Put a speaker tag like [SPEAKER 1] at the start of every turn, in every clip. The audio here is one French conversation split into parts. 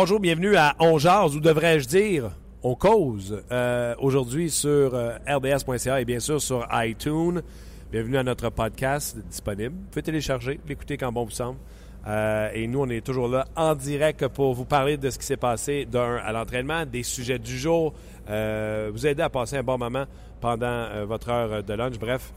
[SPEAKER 1] Bonjour, bienvenue à On Jase, ou devrais-je dire On Cause, euh, aujourd'hui sur euh, RDS.ca et bien sûr sur iTunes. Bienvenue à notre podcast disponible. Vous pouvez télécharger, l'écouter quand bon vous semble. Euh, et nous, on est toujours là en direct pour vous parler de ce qui s'est passé d'un à l'entraînement, des sujets du jour, euh, vous aider à passer un bon moment pendant votre heure de lunch. Bref,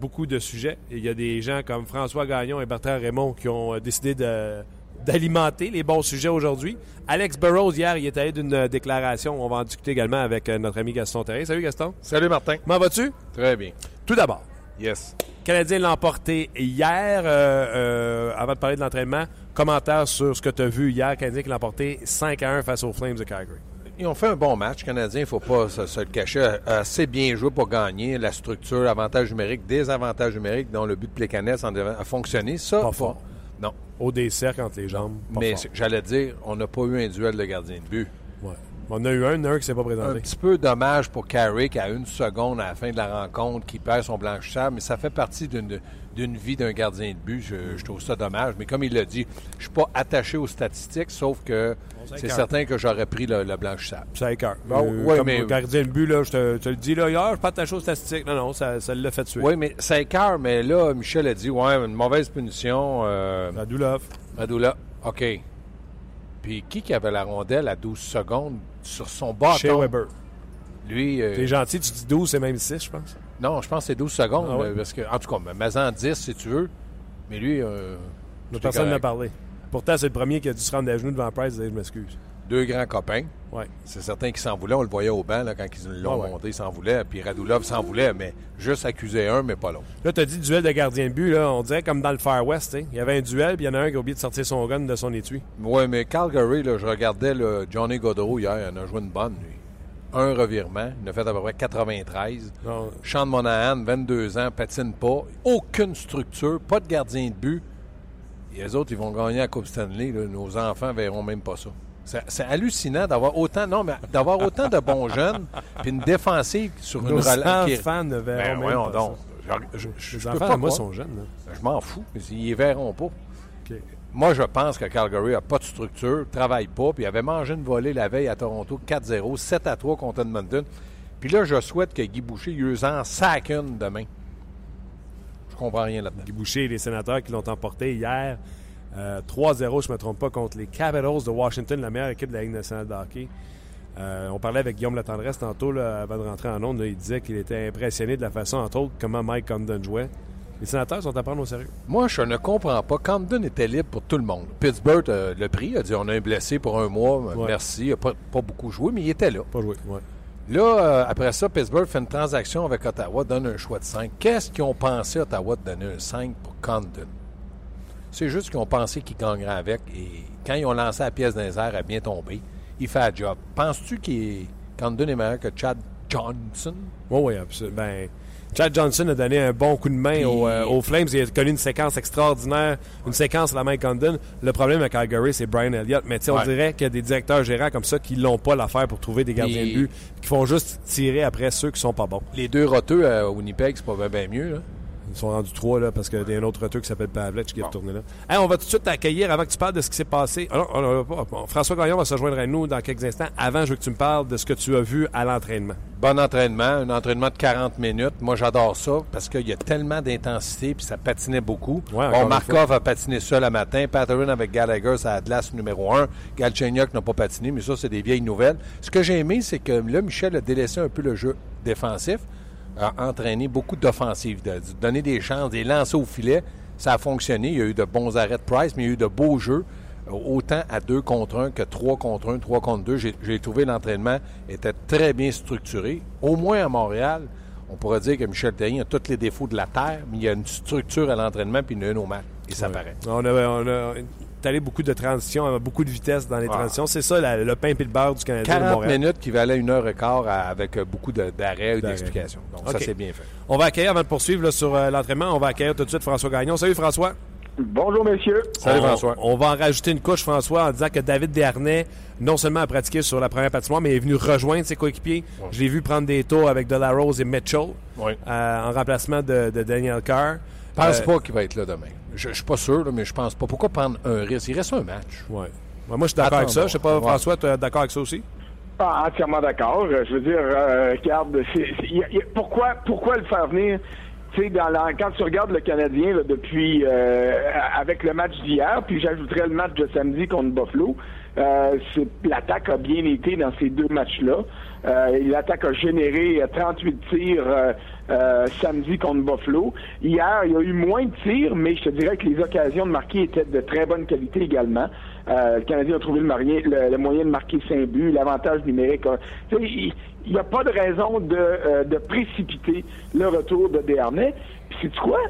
[SPEAKER 1] beaucoup de sujets. Il y a des gens comme François Gagnon et Bertrand Raymond qui ont décidé de d'alimenter les bons sujets aujourd'hui. Alex Burrows, hier, il est allé d'une euh, déclaration. On va en discuter également avec euh, notre ami Gaston Terrain. Salut Gaston.
[SPEAKER 2] Salut Martin.
[SPEAKER 1] Comment vas-tu?
[SPEAKER 2] Très bien.
[SPEAKER 1] Tout d'abord,
[SPEAKER 2] Yes.
[SPEAKER 1] Canadien l'a emporté hier. euh, euh, avant de parler de l'entraînement, commentaire sur ce que tu as vu hier. Canadien qui l'a emporté 5 à 1 face aux Flames de Calgary.
[SPEAKER 2] Ils ont fait un bon match. Canadien, il ne faut pas se, se le cacher. Assez bien joué pour gagner. La structure, avantage numérique, désavantage numérique, dont le but de devait- a fonctionné. Ça,
[SPEAKER 1] Pas fort.
[SPEAKER 2] Non.
[SPEAKER 1] Au dessert entre les jambes.
[SPEAKER 2] Mais j'allais dire, on n'a pas eu un duel de gardien de but.
[SPEAKER 1] On a eu un, un qui s'est pas
[SPEAKER 2] Un
[SPEAKER 1] présenté.
[SPEAKER 2] petit peu dommage pour Carrick à une seconde à la fin de la rencontre qui perd son blanchisseur, mais ça fait partie d'une vie d'un gardien de but. Je, je trouve ça dommage. Mais comme il l'a dit, je suis pas attaché aux statistiques, sauf que c'est certain que j'aurais pris le, le blanchisseur.
[SPEAKER 1] Ça écœure.
[SPEAKER 2] Bon,
[SPEAKER 1] Euh,
[SPEAKER 2] ouais,
[SPEAKER 1] comme
[SPEAKER 2] mais-
[SPEAKER 1] gardien de but, là, je te, te le dis, là, hier, je suis pas attaché aux statistiques. Non, non, ça, ça l'a fait tuer.
[SPEAKER 2] Oui, mais ça écœure, mais là, Michel a dit, ouais, une mauvaise punition. Euh. Radula, OK. Puis qui qui avait la rondelle à 12 secondes sur son bâton?
[SPEAKER 1] Chez Weber.
[SPEAKER 2] Lui, euh,
[SPEAKER 1] T'es gentil, tu dis 12, c'est même 6, je pense.
[SPEAKER 2] non, je pense que c'est 12 secondes.
[SPEAKER 1] Ah ouais?
[SPEAKER 2] euh, parce que, en tout cas, mais-en 10 si tu veux. Mais lui, euh,
[SPEAKER 1] personne n'a parlé. Pourtant, c'est le premier qui a dû se rendre à genoux devant Price et dire je m'excuse.
[SPEAKER 2] Deux grands copains.
[SPEAKER 1] Ouais.
[SPEAKER 2] C'est certain qu'ils s'en voulaient. On le voyait au banc là, quand ils l'ont
[SPEAKER 1] ouais.
[SPEAKER 2] monté, ils s'en voulaient. Puis Radulov s'en voulait, mais juste accuser un, mais pas l'autre.
[SPEAKER 1] Là, tu as dit duel de gardien de but, là, on dirait comme dans le Far West. hein. Il y avait un duel, puis il y en a un qui a oublié de sortir son gun de son étui.
[SPEAKER 2] Oui, mais Calgary, là, je regardais le Johnny Godreau hier, il en a joué une bonne, lui. Un revirement, il a fait à peu près 93.
[SPEAKER 1] Non,
[SPEAKER 2] Sean Monahan, 22 ans, patine pas. Aucune structure, pas de gardien de but. Et les autres, ils vont gagner la Coupe Stanley. là. Nos enfants verront même pas ça. C'est- hallucinant d'avoir autant, non, mais d'avoir autant de bons jeunes, puis une défensive sur une
[SPEAKER 1] Nos
[SPEAKER 2] relance. qui est-
[SPEAKER 1] enfants ne verront
[SPEAKER 2] Ben,
[SPEAKER 1] pas
[SPEAKER 2] donc.
[SPEAKER 1] ça.
[SPEAKER 2] Je, je- je-
[SPEAKER 1] Les
[SPEAKER 2] je peux
[SPEAKER 1] enfants,
[SPEAKER 2] pas
[SPEAKER 1] moi, sont jeunes. là.
[SPEAKER 2] Je m'en fous. Ils les verront pas. Moi, je pense que Calgary n'a pas de structure, travaille pas, puis il avait mangé une volée la veille à Toronto, 4-0, 7-3 contre Edmonton. Puis là, je souhaite que Guy Boucher use en sac une demain. Je comprends rien là-dedans.
[SPEAKER 1] Guy Boucher et les sénateurs qui l'ont emporté hier. Euh, 3-0, je ne me trompe pas, contre les Capitals de Washington, la meilleure équipe de la Ligue nationale de hockey. Euh, on parlait avec Guillaume Latendresse tantôt, là, avant de rentrer en onde. là, il disait qu'il était impressionné de la façon, entre autres, comment Mike Condon jouait. Les sénateurs sont à prendre au sérieux.
[SPEAKER 2] Moi, je ne comprends pas. Camden était libre pour tout le monde. Pittsburgh euh, le pris, a dit on a un blessé pour un mois,
[SPEAKER 1] Ouais.
[SPEAKER 2] merci. Il n'a pas, pas beaucoup joué, mais il était là.
[SPEAKER 1] Pas joué, ouais.
[SPEAKER 2] Là, euh, après ça, Pittsburgh fait une transaction avec Ottawa, donne un choix de 5. Qu'est-ce qu'ils ont pensé, Ottawa, de donner un 5 pour Condon? C'est juste qu'ils ont pensé qu'ils gagneraient avec. Et quand ils ont lancé la pièce dans les airs, elle a bien tombé. Il fait un job. Penses-tu qu'il Condon est meilleur que Chad Johnson?
[SPEAKER 1] Oui, oui, absolument. Ben, Chad Johnson a donné un bon coup de main
[SPEAKER 2] Puis-
[SPEAKER 1] aux, euh, aux Flames. Il a connu une séquence extraordinaire, une séquence à la Mike Condon. Le problème à Calgary, c'est Brian Elliott. Mais on
[SPEAKER 2] Ouais.
[SPEAKER 1] dirait qu'il y a des directeurs gérants comme ça qui n'ont pas l'affaire pour trouver des gardiens de but, qui font juste tirer après ceux qui sont pas bons.
[SPEAKER 2] Les deux roteux à Winnipeg, c'est pas bien mieux. Là.
[SPEAKER 1] Ils sont rendus trois, là, parce qu'il y a un autre retour qui s'appelle Pavlech qui est retourné là. Hey, on va tout de suite t'accueillir avant que tu parles de ce qui s'est passé. Ah non, non, pas- bon, François Gagnon va se joindre à nous dans quelques instants. Avant, je veux que tu me parles de ce que tu as vu à l'entraînement.
[SPEAKER 2] Bon entraînement, un entraînement de 40 minutes. Moi, j'adore ça parce qu'il y a tellement d'intensité puis ça patinait beaucoup.
[SPEAKER 1] Ouais,
[SPEAKER 2] bon, Markov a patiné seul le matin. Patterson avec Gallagher, c'est à glace numéro 1. Galchenyuk n'a pas patiné, mais ça, c'est des vieilles nouvelles. Ce que j'ai aimé, c'est que là, Michel a délaissé un peu le jeu défensif, a entraîné beaucoup d'offensives, de, de donner des chances, des lancers au filet. Ça a fonctionné. Il y a eu de bons arrêts de Price, mais il y a eu de beaux jeux. autant à deux contre un que trois contre un, trois contre deux. J'ai trouvé l'entraînement était très bien structuré. Au moins à Montréal, on pourrait dire que Michel Terrien a tous les défauts de la terre, mais il y a une structure à l'entraînement puis une au match. Et ça paraît.
[SPEAKER 1] On a, on a allé beaucoup de transitions, beaucoup de vitesse dans les transitions. C'est ça le pain et le beurre du Canadien
[SPEAKER 2] 40 minutes qui valait une heure et quart avec beaucoup d'arrêts et d'explications. Donc ça, c'est bien fait.
[SPEAKER 1] On va accueillir, avant de poursuivre sur euh, l'entraînement, on va accueillir tout de suite François Gagnon. Salut François.
[SPEAKER 3] Bonjour, messieurs.
[SPEAKER 1] Salut, François. On va en rajouter une couche, François, en disant que David Desharnais, non seulement a pratiqué sur la première patinoire, mais est venu rejoindre ses coéquipiers. Je l'ai vu prendre des tours avec Delarose et Mitchell euh, en remplacement de, Daniel Carr.
[SPEAKER 2] Je pense euh, pas qu'il va être là demain. Je, ne suis pas sûr, mais je pense pas. Pourquoi prendre un risque? Il reste un match.
[SPEAKER 1] Ouais. moi, je suis d'accord avec ça. Je sais pas, François, tu es d'accord avec ça aussi?
[SPEAKER 3] Ah, entièrement d'accord. Je veux dire, euh, regarde, pourquoi, pourquoi le faire venir? Tu sais, quand tu regardes le Canadien depuis euh, avec le match d'hier, puis j'ajouterais le match de samedi contre Buffalo, euh, l'attaque a bien été dans ces deux matchs-là. Euh, l'attaque a généré 38 tirs samedi contre Buffalo. Hier, il y a eu moins de tirs, mais je te dirais que les occasions de marquer étaient de très bonne qualité également. le Canadien a trouvé le, moyen de marquer 5 buts, l'avantage numérique. il, n'y a pas de raison de, euh, de, précipiter le retour de Desharnais. Puis c'est quoi?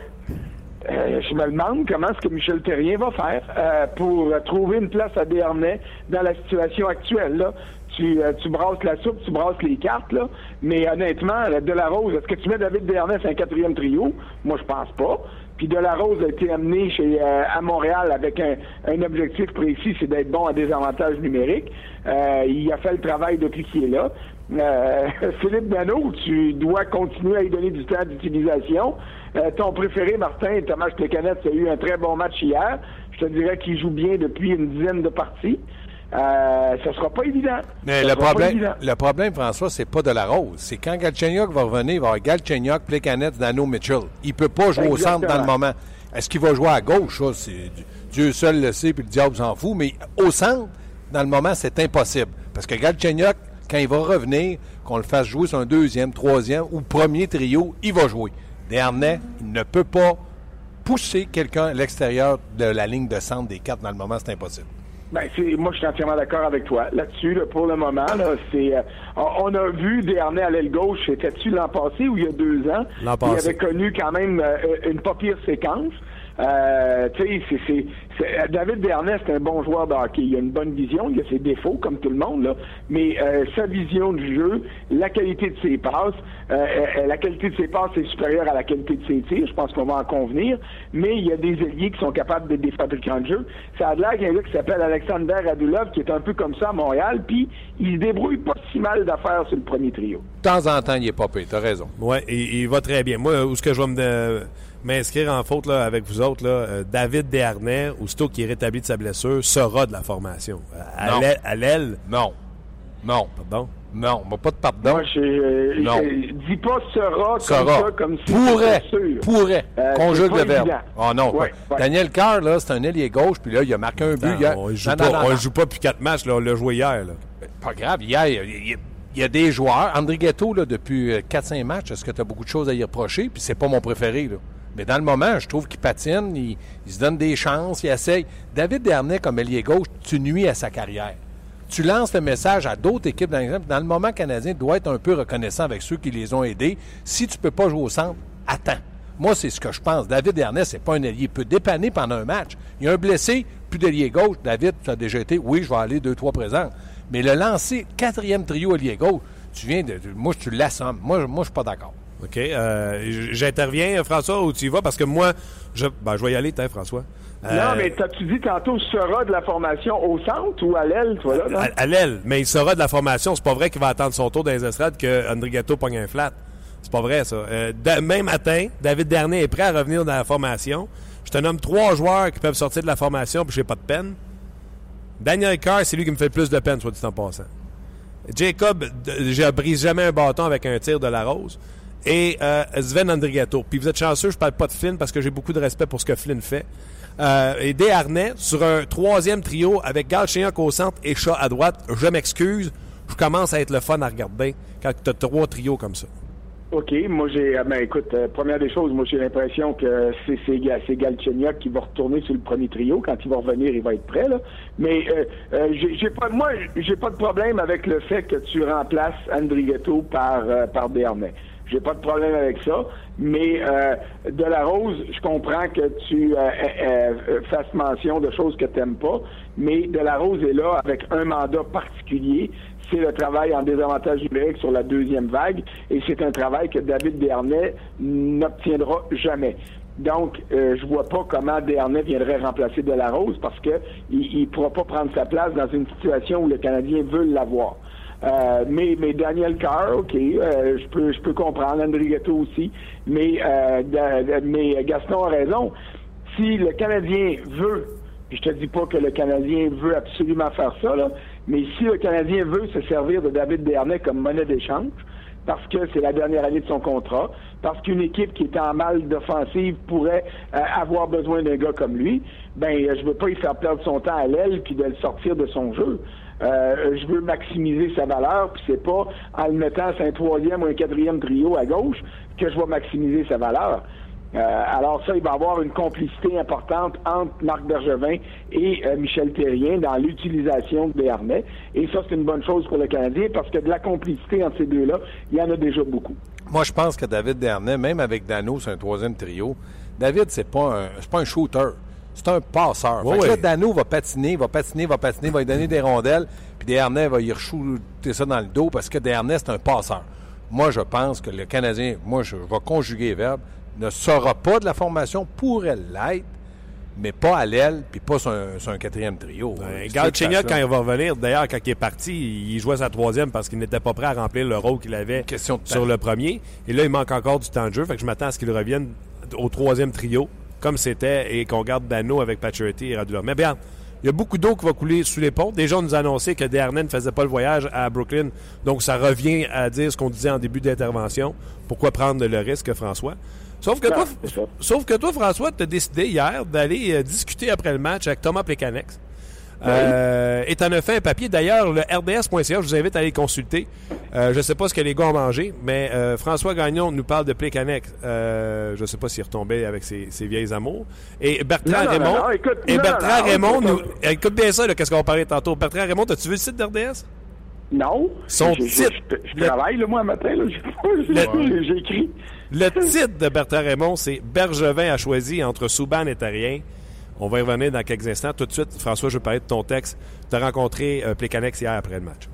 [SPEAKER 3] Euh, je me demande comment est-ce que Michel Terrien va faire euh, pour trouver une place à Desharnais dans la situation actuelle. Tu, tu brasses la soupe, tu brasses les cartes, là. mais honnêtement, de la Rose, est-ce que tu mets David sur un quatrième trio? Moi, je pense pas. Puis De La Rose a été amené chez, à Montréal avec un, un objectif précis, c'est d'être bon à des avantages numériques. il a fait le travail depuis qu'il est là. Euh, Philippe Dano, tu dois continuer à y donner du temps d'utilisation. Euh, ton préféré, Martin, Thomas Plecanet, a eu un très bon match hier. Je te dirais qu'il joue bien depuis une dizaine de parties. Euh, ce sera pas évident.
[SPEAKER 2] Mais le problème, le problème, François, c'est pas de la rose. C'est quand Galchenyuk va revenir, il va avoir Galchenyuk, Plecanet, Dano, Mitchell. Il peut pas jouer au centre dans le moment. Est-ce qu'il va jouer à gauche? Ça, Dieu seul le sait, puis le diable s'en fout. Mais au centre, dans le moment, c'est impossible. Parce que Galchenyuk, quand il va revenir, qu'on le fasse jouer sur un deuxième, troisième ou premier trio, il va jouer. Dernay, il ne peut pas pousser quelqu'un à l'extérieur de la ligne de centre des quatre dans le moment, c'est impossible.
[SPEAKER 3] Ben, moi, je suis entièrement d'accord avec toi là-dessus. pour le moment, là, c'est, euh, on a vu Dernay à l'aile gauche. C'était-tu l'an passé ou il y a deux ans?
[SPEAKER 1] L'an passé.
[SPEAKER 3] Il avait connu quand même euh, une pas pire séquence. Euh, tu sais, c'est, David Bernet, c'est un bon joueur de hockey. Il a une bonne vision, il a ses défauts, comme tout le monde, là. mais euh, sa vision du jeu, la qualité de ses passes, euh, euh, la qualité de ses passes est supérieure à la qualité de ses tirs, je pense qu'on va en convenir, mais il y a des alliés qui sont capables de des fabricants de jeu. Ça a l'air qu'il y a un gars qui s'appelle Alexander Radulov, qui est un peu comme ça à Montréal, puis il se débrouille pas si mal d'affaires sur le premier trio.
[SPEAKER 2] De temps en temps, il est popé, t'as raison.
[SPEAKER 1] Oui, il, il, va très bien. Moi, où est-ce que je vais me m'inscrire en faute là, avec vous autres, là, euh, David Desharnais, aussitôt qui est rétabli de sa blessure, sera de la formation. À l'aile?
[SPEAKER 2] Non. Non.
[SPEAKER 1] Pardon?
[SPEAKER 2] Non, pas de pardon.
[SPEAKER 3] Moi, je, non. dis pas sera, comme ça, comme si
[SPEAKER 2] Pourrait. Pourrait. Euh, Conjugue le verbe. Oh non. Daniel Carr, là, c'est un ailier gauche, puis là, il a marqué un but.
[SPEAKER 1] Non, on ne joue, joue, pas depuis quatre matchs, là, on l'a joué hier. Là.
[SPEAKER 2] Pas grave. Hier, il, y a des joueurs. André Ghetto, là, depuis 4-5 euh, matchs, est-ce que tu as beaucoup de choses à y reprocher? Puis c'est pas mon préféré, là. Mais dans le moment, je trouve qu'il patine, il, se donne des chances, il essaye. David Dernay, comme ailier gauche, tu nuis à sa carrière. Tu lances le message à d'autres équipes, dans, dans le moment canadien, doit être un peu reconnaissant avec ceux qui les ont aidés. Si tu ne peux pas jouer au centre, attends. Moi, c'est ce que je pense. David Dernay, c'est pas un allié. Il peut dépanner pendant un match. Il y a un blessé, plus d'ailier gauche. David, tu as déjà été. Oui, je vais aller deux, trois présents. Mais le lancer, quatrième trio allié gauche, tu viens de. Moi, tu l'assommes. Moi, moi je suis pas d'accord.
[SPEAKER 1] OK? Euh, j'interviens, François, où tu y vas? Parce que moi, je, ben, je vais y aller, t'es, François.
[SPEAKER 3] Euh, non, mais t'as-tu dit tantôt sera de la formation au centre ou à l'aile, toi, là?
[SPEAKER 1] À, l'aile, mais il sera de la formation. C'est pas vrai qu'il va attendre son tour dans les estrades que André Gatto pogne un flat. C'est pas vrai, ça. Euh, demain matin, David Dernier est prêt à revenir dans la formation. Je te nomme trois joueurs qui peuvent sortir de la formation, puis j'ai pas de peine. Daniel Carr, c'est lui qui me fait le plus de peine, soit dit en passant. Jacob, je brise jamais un bâton avec un tir de la rose et euh, Sven Andrigato. Puis vous êtes chanceux, je parle pas de Flynn parce que j'ai beaucoup de respect pour ce que Flynn fait. Euh, et Desharnais sur un troisième trio avec Galchenyuk au centre et Chat à droite. Je m'excuse, je commence à être le fun à regarder quand tu as trois trios comme ça.
[SPEAKER 3] OK, moi j'ai ben écoute, euh, première des choses, moi j'ai l'impression que c'est c'est Galchenyuk qui va retourner sur le premier trio quand il va revenir, il va être prêt. Mais euh, euh, j'ai pas moi j'ai pas de problème avec le fait que tu remplaces Andrigetto par par. J'ai pas de problème avec ça, mais Rose, je comprends que tu fasses mention de choses que tu n'aimes pas, mais de la Rose est là avec un mandat particulier c'est le travail en désavantage numérique sur la deuxième vague, et c'est un travail que David Dernay n'obtiendra jamais. Donc, euh, je vois pas comment Dernay viendrait remplacer Delarose parce que il, pourra pas prendre sa place dans une situation où le Canadien veut l'avoir. Euh, mais, mais Daniel Carr, OK, euh, je peux je peux comprendre, Andrigetto aussi, mais, mais Gaston a raison. Si le Canadien veut, je te dis pas que le Canadien veut absolument faire ça, là, mais si le Canadien veut se servir de David Dernay comme monnaie d'échange, parce que c'est la dernière année de son contrat, parce qu'une équipe qui est en mal d'offensive pourrait euh, avoir besoin d'un gars comme lui, ben je veux pas y faire perdre son temps à l'aile puis de le sortir de son jeu. Euh, je veux maximiser sa valeur, puis c'est pas en le mettant un troisième ou un quatrième trio à gauche que je vais maximiser sa valeur. Euh, alors ça, il va y avoir une complicité importante entre Marc Bergevin et euh, Michel Terrien dans l'utilisation de Béarnais. Et ça, c'est une bonne chose pour le Canadien parce que de la complicité entre ces deux-là, il y en a déjà beaucoup.
[SPEAKER 2] Moi, je pense que David Dernay, même avec Dano, c'est un troisième trio. David, c'est pas un, c'est pas un shooter. C'est un passeur. Dano va patiner, va patiner, va patiner, va lui donner des rondelles, puis Dernay va y rechouter ça dans le dos parce que Dernay, c'est un passeur. Moi, je pense que le Canadien, moi, je vais conjuguer les verbes, ne sera pas de la formation, pourrait l'être, mais pas à l'aile, puis pas sur un, quatrième trio.
[SPEAKER 1] Galchenyuk, quand il va revenir, d'ailleurs, quand il est parti, il jouait sa troisième parce qu'il n'était pas prêt à remplir le rôle qu'il avait sur le premier. Et là, il manque encore du temps de jeu, fait que je m'attends à ce qu'il revienne au troisième trio, comme c'était, et qu'on garde Dano avec Pacioretty et Radulov. Mais bien, il y a beaucoup d'eau qui va couler sous les ponts. Déjà, on nous a annoncé que Dernay ne faisait pas le voyage à Brooklyn. Donc, ça revient à dire ce qu'on disait en début d'intervention. Pourquoi prendre le risque, François? Sauf que, toi, sauf que toi, François, tu as décidé hier d'aller euh, discuter après le match avec Thomas Plekanex. Euh, et t'en as fait un papier. D'ailleurs, le RDS.ca, je vous invite à aller consulter. Euh, je ne sais pas ce que les gars ont mangé, mais François Gagnon nous parle de Plekanex. je ne sais pas s'il retombait avec ses, vieilles amours. Et Bertrand Raymond. écoute, et Bertrand Raymond nous. Écoute bien ça, qu'est-ce qu'on va parler tantôt. Bertrand Raymond, as-tu vu le site d'RDS?
[SPEAKER 3] Non.
[SPEAKER 1] Son titre.
[SPEAKER 3] Je, travaille, le, moi, matin. J'ai écrit.
[SPEAKER 1] Le titre de Bertrand Raymond, c'est Bergevin a choisi entre Souban et Tarien. On va y revenir dans quelques instants. Tout de suite, François, je vais parler de ton texte. Tu as rencontré euh, Plécanex hier après le match.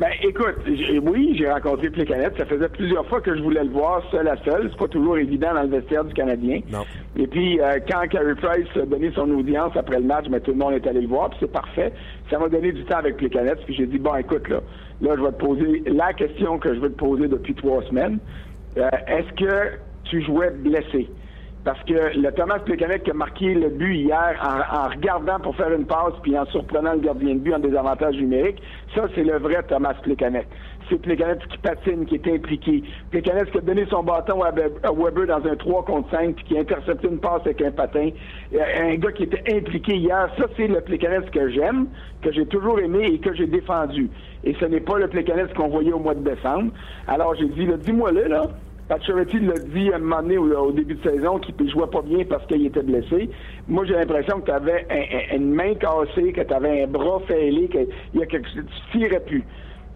[SPEAKER 3] Ben, écoute, oui, j'ai rencontré Plécanex. Ça faisait plusieurs fois que je voulais le voir seul à seul. C'est pas toujours évident dans le vestiaire du Canadien.
[SPEAKER 1] Non.
[SPEAKER 3] Et puis, euh, quand Carey Price a donné son audience après le match, ben, tout le monde est allé le voir, puis c'est parfait. Ça m'a donné du temps avec Plécanex, puis j'ai dit, bon, écoute, là, là, je vais te poser la question que je veux te poser depuis trois semaines. Euh, est-ce que tu jouais blessé? Parce que le Thomas Plekanec qui a marqué le but hier en, regardant pour faire une passe puis en surprenant le gardien de but en désavantage numérique, ça, c'est le vrai Thomas Plekanec. C'est Plekanec qui patine, qui est impliqué. Plekanec qui a donné son bâton à Weber dans un 3 contre 5 puis qui a intercepté une passe avec un patin. Euh, un gars qui était impliqué hier. Ça, c'est le Plekanec que j'aime, que j'ai toujours aimé et que j'ai défendu. Et ce n'est pas le Plekanec qu'on voyait au mois de décembre. Alors, j'ai dit, dis-moi-le, là. Pacioretty l'a dit à un moment donné au, début de saison qu'il ne jouait pas bien parce qu'il était blessé. Moi, j'ai l'impression que tu avais une main cassée, que tu avais un bras fêlé, que y a quelque chose, tu tirais plus.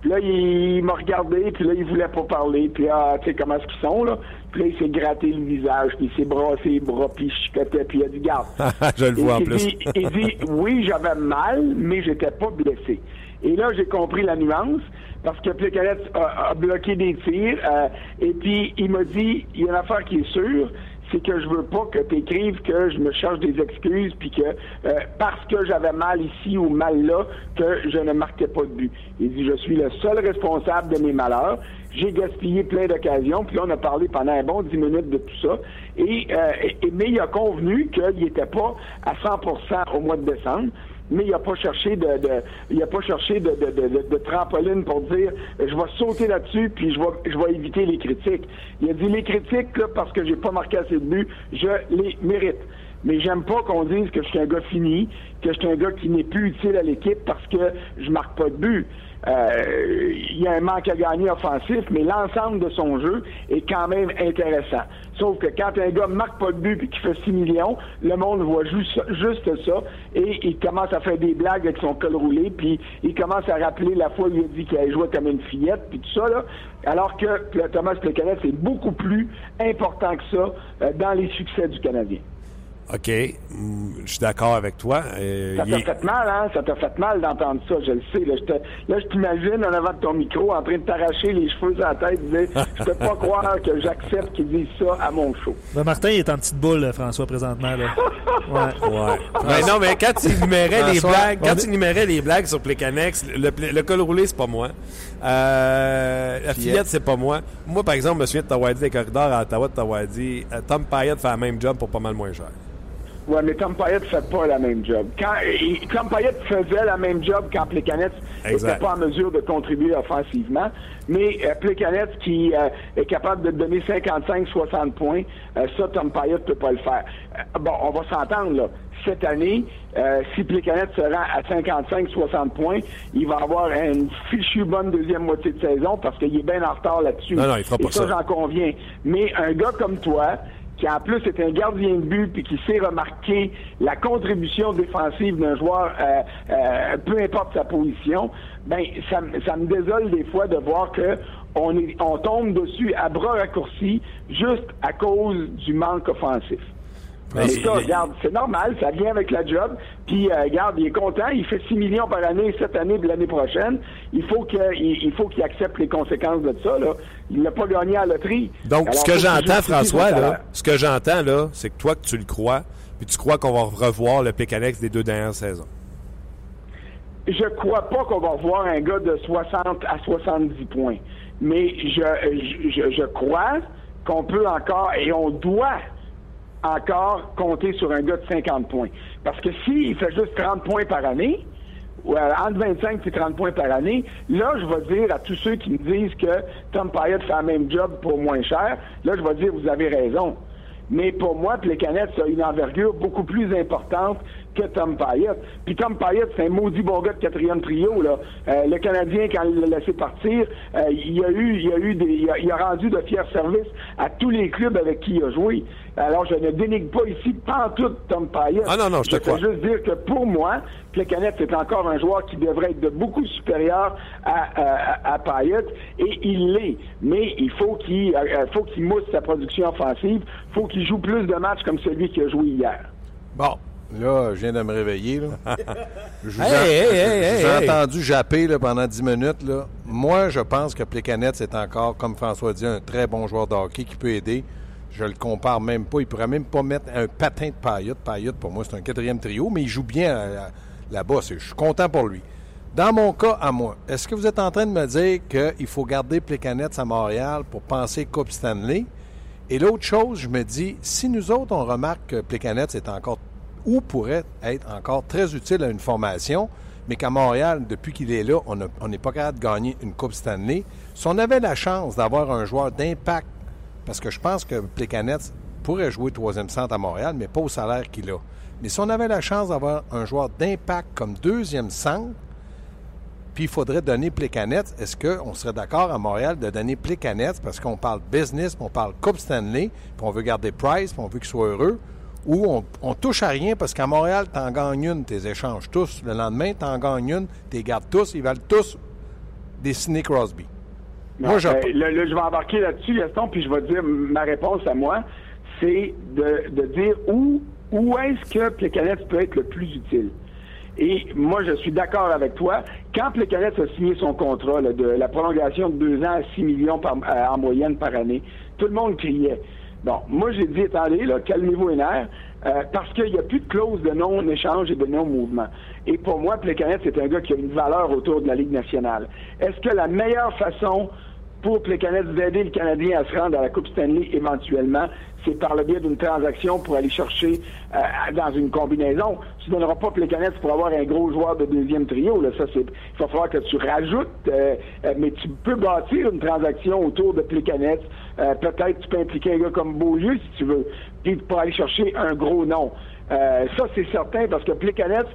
[SPEAKER 3] Puis là, il, m'a regardé, puis là, il voulait pas parler. Puis ah, tu sais comment est-ce qu'ils sont, là? Puis là, il s'est gratté le visage, puis il s'est brassé les bras, puis il chicotait, puis il a dit, garde.
[SPEAKER 1] Je le vois en plus.
[SPEAKER 3] il dit, oui, j'avais mal, mais j'étais pas blessé. Et là, j'ai compris la nuance parce que Plecanet a, bloqué des tirs. Euh, et puis, il m'a dit, il y a une affaire qui est sûre, c'est que je veux pas que tu écrives que je me cherche des excuses, puis que euh, parce que j'avais mal ici ou mal là, que je ne marquais pas de but. Il dit, je suis le seul responsable de mes malheurs. J'ai gaspillé plein d'occasions, puis on a parlé pendant un bon dix minutes de tout ça. Et, euh, et mais il a convenu qu'il n'était pas à 100% au mois de décembre mais il n'a pas cherché de, il a pas cherché de, de, trampoline pour dire je vais sauter là-dessus puis je vais je vais éviter les critiques. Il a dit les critiques là, parce que j'ai pas marqué assez de buts, je les mérite. Mais j'aime pas qu'on dise que je suis un gars fini, que je suis un gars qui n'est plus utile à l'équipe parce que je marque pas de but. Euh, il y a un manque à gagner offensif, mais l'ensemble de son jeu est quand même intéressant. Sauf que quand un gars marque pas de but et qu'il fait 6 millions, le monde voit juste, juste ça et il commence à faire des blagues avec son col roulé, puis il commence à rappeler la fois où il a dit qu'il a joué comme une fillette, puis tout ça, là. Alors que Thomas Plecanet, c'est beaucoup plus important que ça euh, dans les succès du Canadien.
[SPEAKER 1] OK. Je suis d'accord avec toi.
[SPEAKER 3] Euh, ça t'a fait mal, hein? Ça t'a fait mal d'entendre ça, je le sais. Là, je, t'imagine en avant de ton micro en train de t'arracher les cheveux à la tête et dire Je peux pas croire que j'accepte qu'ils disent ça à mon show.
[SPEAKER 4] Ben, Martin, il est en petite boule, François, présentement. Là.
[SPEAKER 1] Ouais. ouais. Ben, non, mais quand tu numérais les blagues, quand tu numérais les blagues sur Plécanex, le, le col roulé, c'est pas moi. Euh, la fillette, c'est pas moi. Moi, par exemple, je me souviens de dit des corridors à Ottawa, de dit euh, Tom Payette fait le même job pour pas mal moins cher.
[SPEAKER 3] Oui, mais Tom Payette ne fait pas la même job. Quand, Tom Payette faisait la même job quand Plekanec n'était pas en mesure de contribuer offensivement. Mais euh, qui euh, est capable de donner 55-60 points, euh, ça, Tom Payette ne peut pas le faire. Euh, bon, on va s'entendre, là. Cette année, si Plekanec se rend à 55-60 points, il va avoir une fichue bonne deuxième moitié de saison parce qu'il est bien en retard là-dessus.
[SPEAKER 1] Non, non, il fera pas
[SPEAKER 3] Et ça. j'en conviens. Mais un gars comme toi, qui en plus est un gardien de but puis qui sait remarquer la contribution défensive d'un joueur, euh, euh, peu importe sa position, ben ça, ça me désole des fois de voir que on, est, on tombe dessus à bras raccourcis juste à cause du manque offensif. Regarde, c'est normal, ça vient avec la job. Puis, euh, regarde, il est content, il fait 6 millions par année cette année de l'année prochaine. Il faut qu'il il, faut qu'il accepte les conséquences de ça. Là. Il n'a pas gagné à la loterie.
[SPEAKER 1] Donc, ce que j'entends, François, là, ce que j'entends, là, c'est que toi, que tu le crois, puis tu crois qu'on va revoir le Pécanex des deux dernières saisons.
[SPEAKER 3] Je crois pas qu'on va revoir un gars de 60 à 70 points. Mais je, je, je crois qu'on peut encore, et on doit encore compter sur un gars de 50 points. Parce que s'il fait juste 30 points par année, ou euh, entre 25 et 30 points par année, là, je vais dire à tous ceux qui me disent que Tom Payette fait le même job pour moins cher, là, je vais dire, vous avez raison. Mais pour moi, Plekanec a une envergure beaucoup plus importante que Tom Payette. Puis Tom Payette, c'est un maudit bon gars de quatrième trio. Là. Euh, le Canadien, quand il l'a laissé partir, euh, il a eu, il a eu des, il a, rendu de fiers services à tous les clubs avec qui il a joué. Alors, je ne dénigre pas ici tout Tom Payette.
[SPEAKER 1] Ah non, non, je te
[SPEAKER 3] crois. juste dire que pour moi, Plekanec, c'est encore un joueur qui devrait être de beaucoup supérieur à, à, Payette, et il l'est. Mais il faut qu'il euh, faut qu'il mousse sa production offensive, il faut qu'il joue plus de matchs comme celui qu'il a joué hier.
[SPEAKER 2] Bon, Là, je viens de me réveiller. J'ai entendu japper là, pendant 10 minutes. Là. Moi, je pense que Plécanet, c'est encore, comme François dit, un très bon joueur de hockey qui peut aider. Je le compare même pas. Il pourrait même pas mettre un patin de paillotte. Paillotte, pour moi, c'est un quatrième trio, mais il joue bien euh, là-bas. Je suis content pour lui. Dans mon cas, à moi, est-ce que vous êtes en train de me dire qu'il faut garder Plécanet à Montréal pour penser Coupe Stanley? Et l'autre chose, je me dis, si nous autres, on remarque que Plécanet, c'est encore ou pourrait être encore très utile à une formation, mais qu'à Montréal, depuis qu'il est là, on n'est pas capable de gagner une Coupe Stanley. Si on avait la chance d'avoir un joueur d'impact, parce que je pense que Plekanec pourrait jouer troisième centre à Montréal, mais pas au salaire qu'il a. Mais si on avait la chance d'avoir un joueur d'impact comme deuxième centre, puis il faudrait donner Plekanec, est-ce qu'on serait d'accord à Montréal de donner Plekanec parce qu'on parle business, on parle Coupe Stanley, puis on veut garder Price, puis on veut qu'il soit heureux, où on, touche à rien parce qu'à Montréal, tu en gagnes une, tes échanges tous. Le lendemain, tu en gagnes une, tu gardes tous, ils valent tous des Sidney Crosby.
[SPEAKER 3] Moi, je... Ben, je vais embarquer là-dessus, Gaston, puis je vais dire ma réponse à moi, c'est de, dire où, où est-ce que Plekanec peut être le plus utile. Et moi, je suis d'accord avec toi. Quand Plekanec a signé son contrat de la prolongation de deux ans à 6 millions euh, en moyenne par année, tout le monde criait. Bon, moi, j'ai dit, attendez, là, calmez-vous les nerfs, euh, parce qu'il n'y a plus de clause de non-échange et de non-mouvement. Et pour moi, Plekanec, c'est un gars qui a une valeur autour de la Ligue nationale. Est-ce que la meilleure façon pour Plekanec d'aider le Canadien à se rendre à la Coupe Stanley éventuellement, c'est par le biais d'une transaction pour aller chercher euh, dans une combinaison. Tu ne donneras pas Plekanec pour avoir un gros joueur de deuxième trio. Là. Ça, c'est, il va falloir que tu rajoutes, euh, mais tu peux bâtir une transaction autour de Plekanec euh, peut-être tu peux impliquer un gars comme Beaulieu si tu veux, puis pour aller chercher un gros nom. Euh, ça, c'est certain, parce que Plekanec,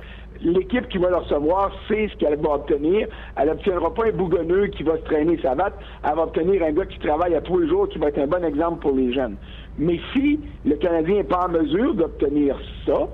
[SPEAKER 3] l'équipe qui va le recevoir sait ce qu'elle va obtenir. Elle n'obtiendra pas un bougonneux qui va se traîner sa batte. Elle va obtenir un gars qui travaille à tous les jours, qui va être un bon exemple pour les jeunes. Mais si le Canadien n'est pas en mesure d'obtenir ça,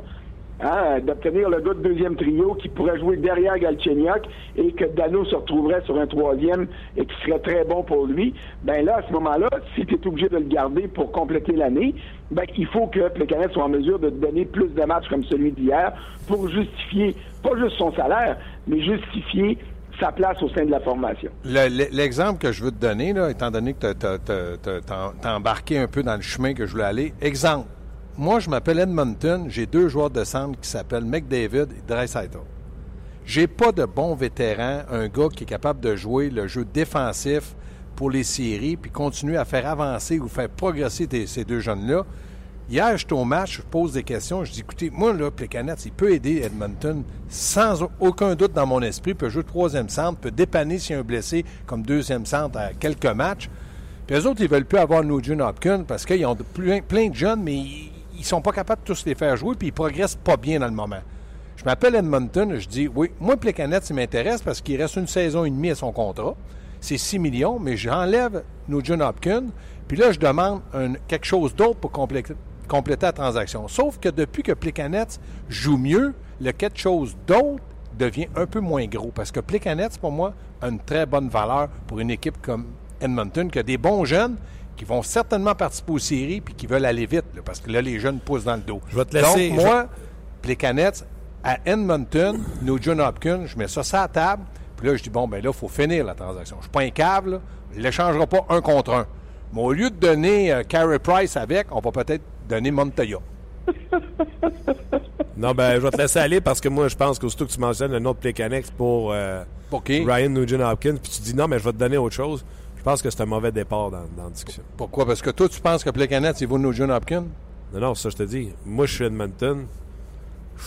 [SPEAKER 3] hein, d'obtenir le gars de deuxième trio qui pourrait jouer derrière Galchenyuk et que Dano se retrouverait sur un troisième et qui serait très bon pour lui, ben là, à ce moment-là, si tu es obligé de le garder pour compléter l'année, ben il faut que le Canadien soit en mesure de donner plus de matchs comme celui d'hier pour justifier, pas juste son salaire, mais justifier sa place au sein de la formation.
[SPEAKER 2] L'exemple que je veux te donner, là, étant donné que tu as, embarqué un peu dans le chemin que je voulais aller, exemple, moi, je m'appelle Edmonton. J'ai deux joueurs de centre qui s'appellent McDavid et Dreisaitl. J'ai pas de bon vétéran, un gars qui est capable de jouer le jeu défensif pour les séries, puis continuer à faire avancer ou faire progresser ces deux jeunes-là. Hier, j'étais au match, je pose des questions, je dis, écoutez, moi, là, Plekanec, il peut aider Edmonton sans aucun doute dans mon esprit, peut jouer troisième centre, peut dépanner s'il y a un blessé comme deuxième centre à quelques matchs. Puis eux autres, ils veulent plus avoir Nugent Hopkins parce qu'ils ont plein, plein de jeunes, mais ils sont pas capables de tous les faire jouer, puis ils progressent pas bien dans le moment. Je m'appelle Edmonton, je dis, oui, moi, Plekanec, ça m'intéresse parce qu'il reste une saison et demie à son contrat. C'est 6 millions, mais j'enlève Nugent Hopkins, puis là, je demande quelque chose d'autre pour compléter, la transaction. Sauf que depuis que Plekanec joue mieux, le quelque chose d'autre devient un peu moins gros. Parce que Plekanec, pour moi, a une très bonne valeur pour une équipe comme Edmonton, qui a des bons jeunes, qui vont certainement participer aux séries puis qui veulent aller vite, parce que là, les jeunes poussent dans le dos.
[SPEAKER 1] Je vais te laisser.
[SPEAKER 2] Donc, moi, les canettes, à Edmonton, nous, John Hopkins, je mets ça sur la table, puis là, je dis, bon, ben là, il faut finir la transaction. Je ne suis pas un câble, là. Il ne l'échangera pas un contre un. Mais au lieu de donner euh, Carey Price avec, on va peut-être donner Montoya.
[SPEAKER 1] non, ben, je vais te laisser aller parce que moi, je pense qu'aussitôt que tu mentionnes un autre Plecanex pour, euh,
[SPEAKER 2] pour
[SPEAKER 1] Ryan Nugent Hopkins, puis tu dis non, mais je vais te donner autre chose. Je pense que c'est un mauvais départ dans, la discussion.
[SPEAKER 2] Pourquoi? Parce que toi, tu penses que Plekanec, il vaut nos John Hopkins?
[SPEAKER 1] Non, non, ça, je te dis. Moi, je suis Edmonton.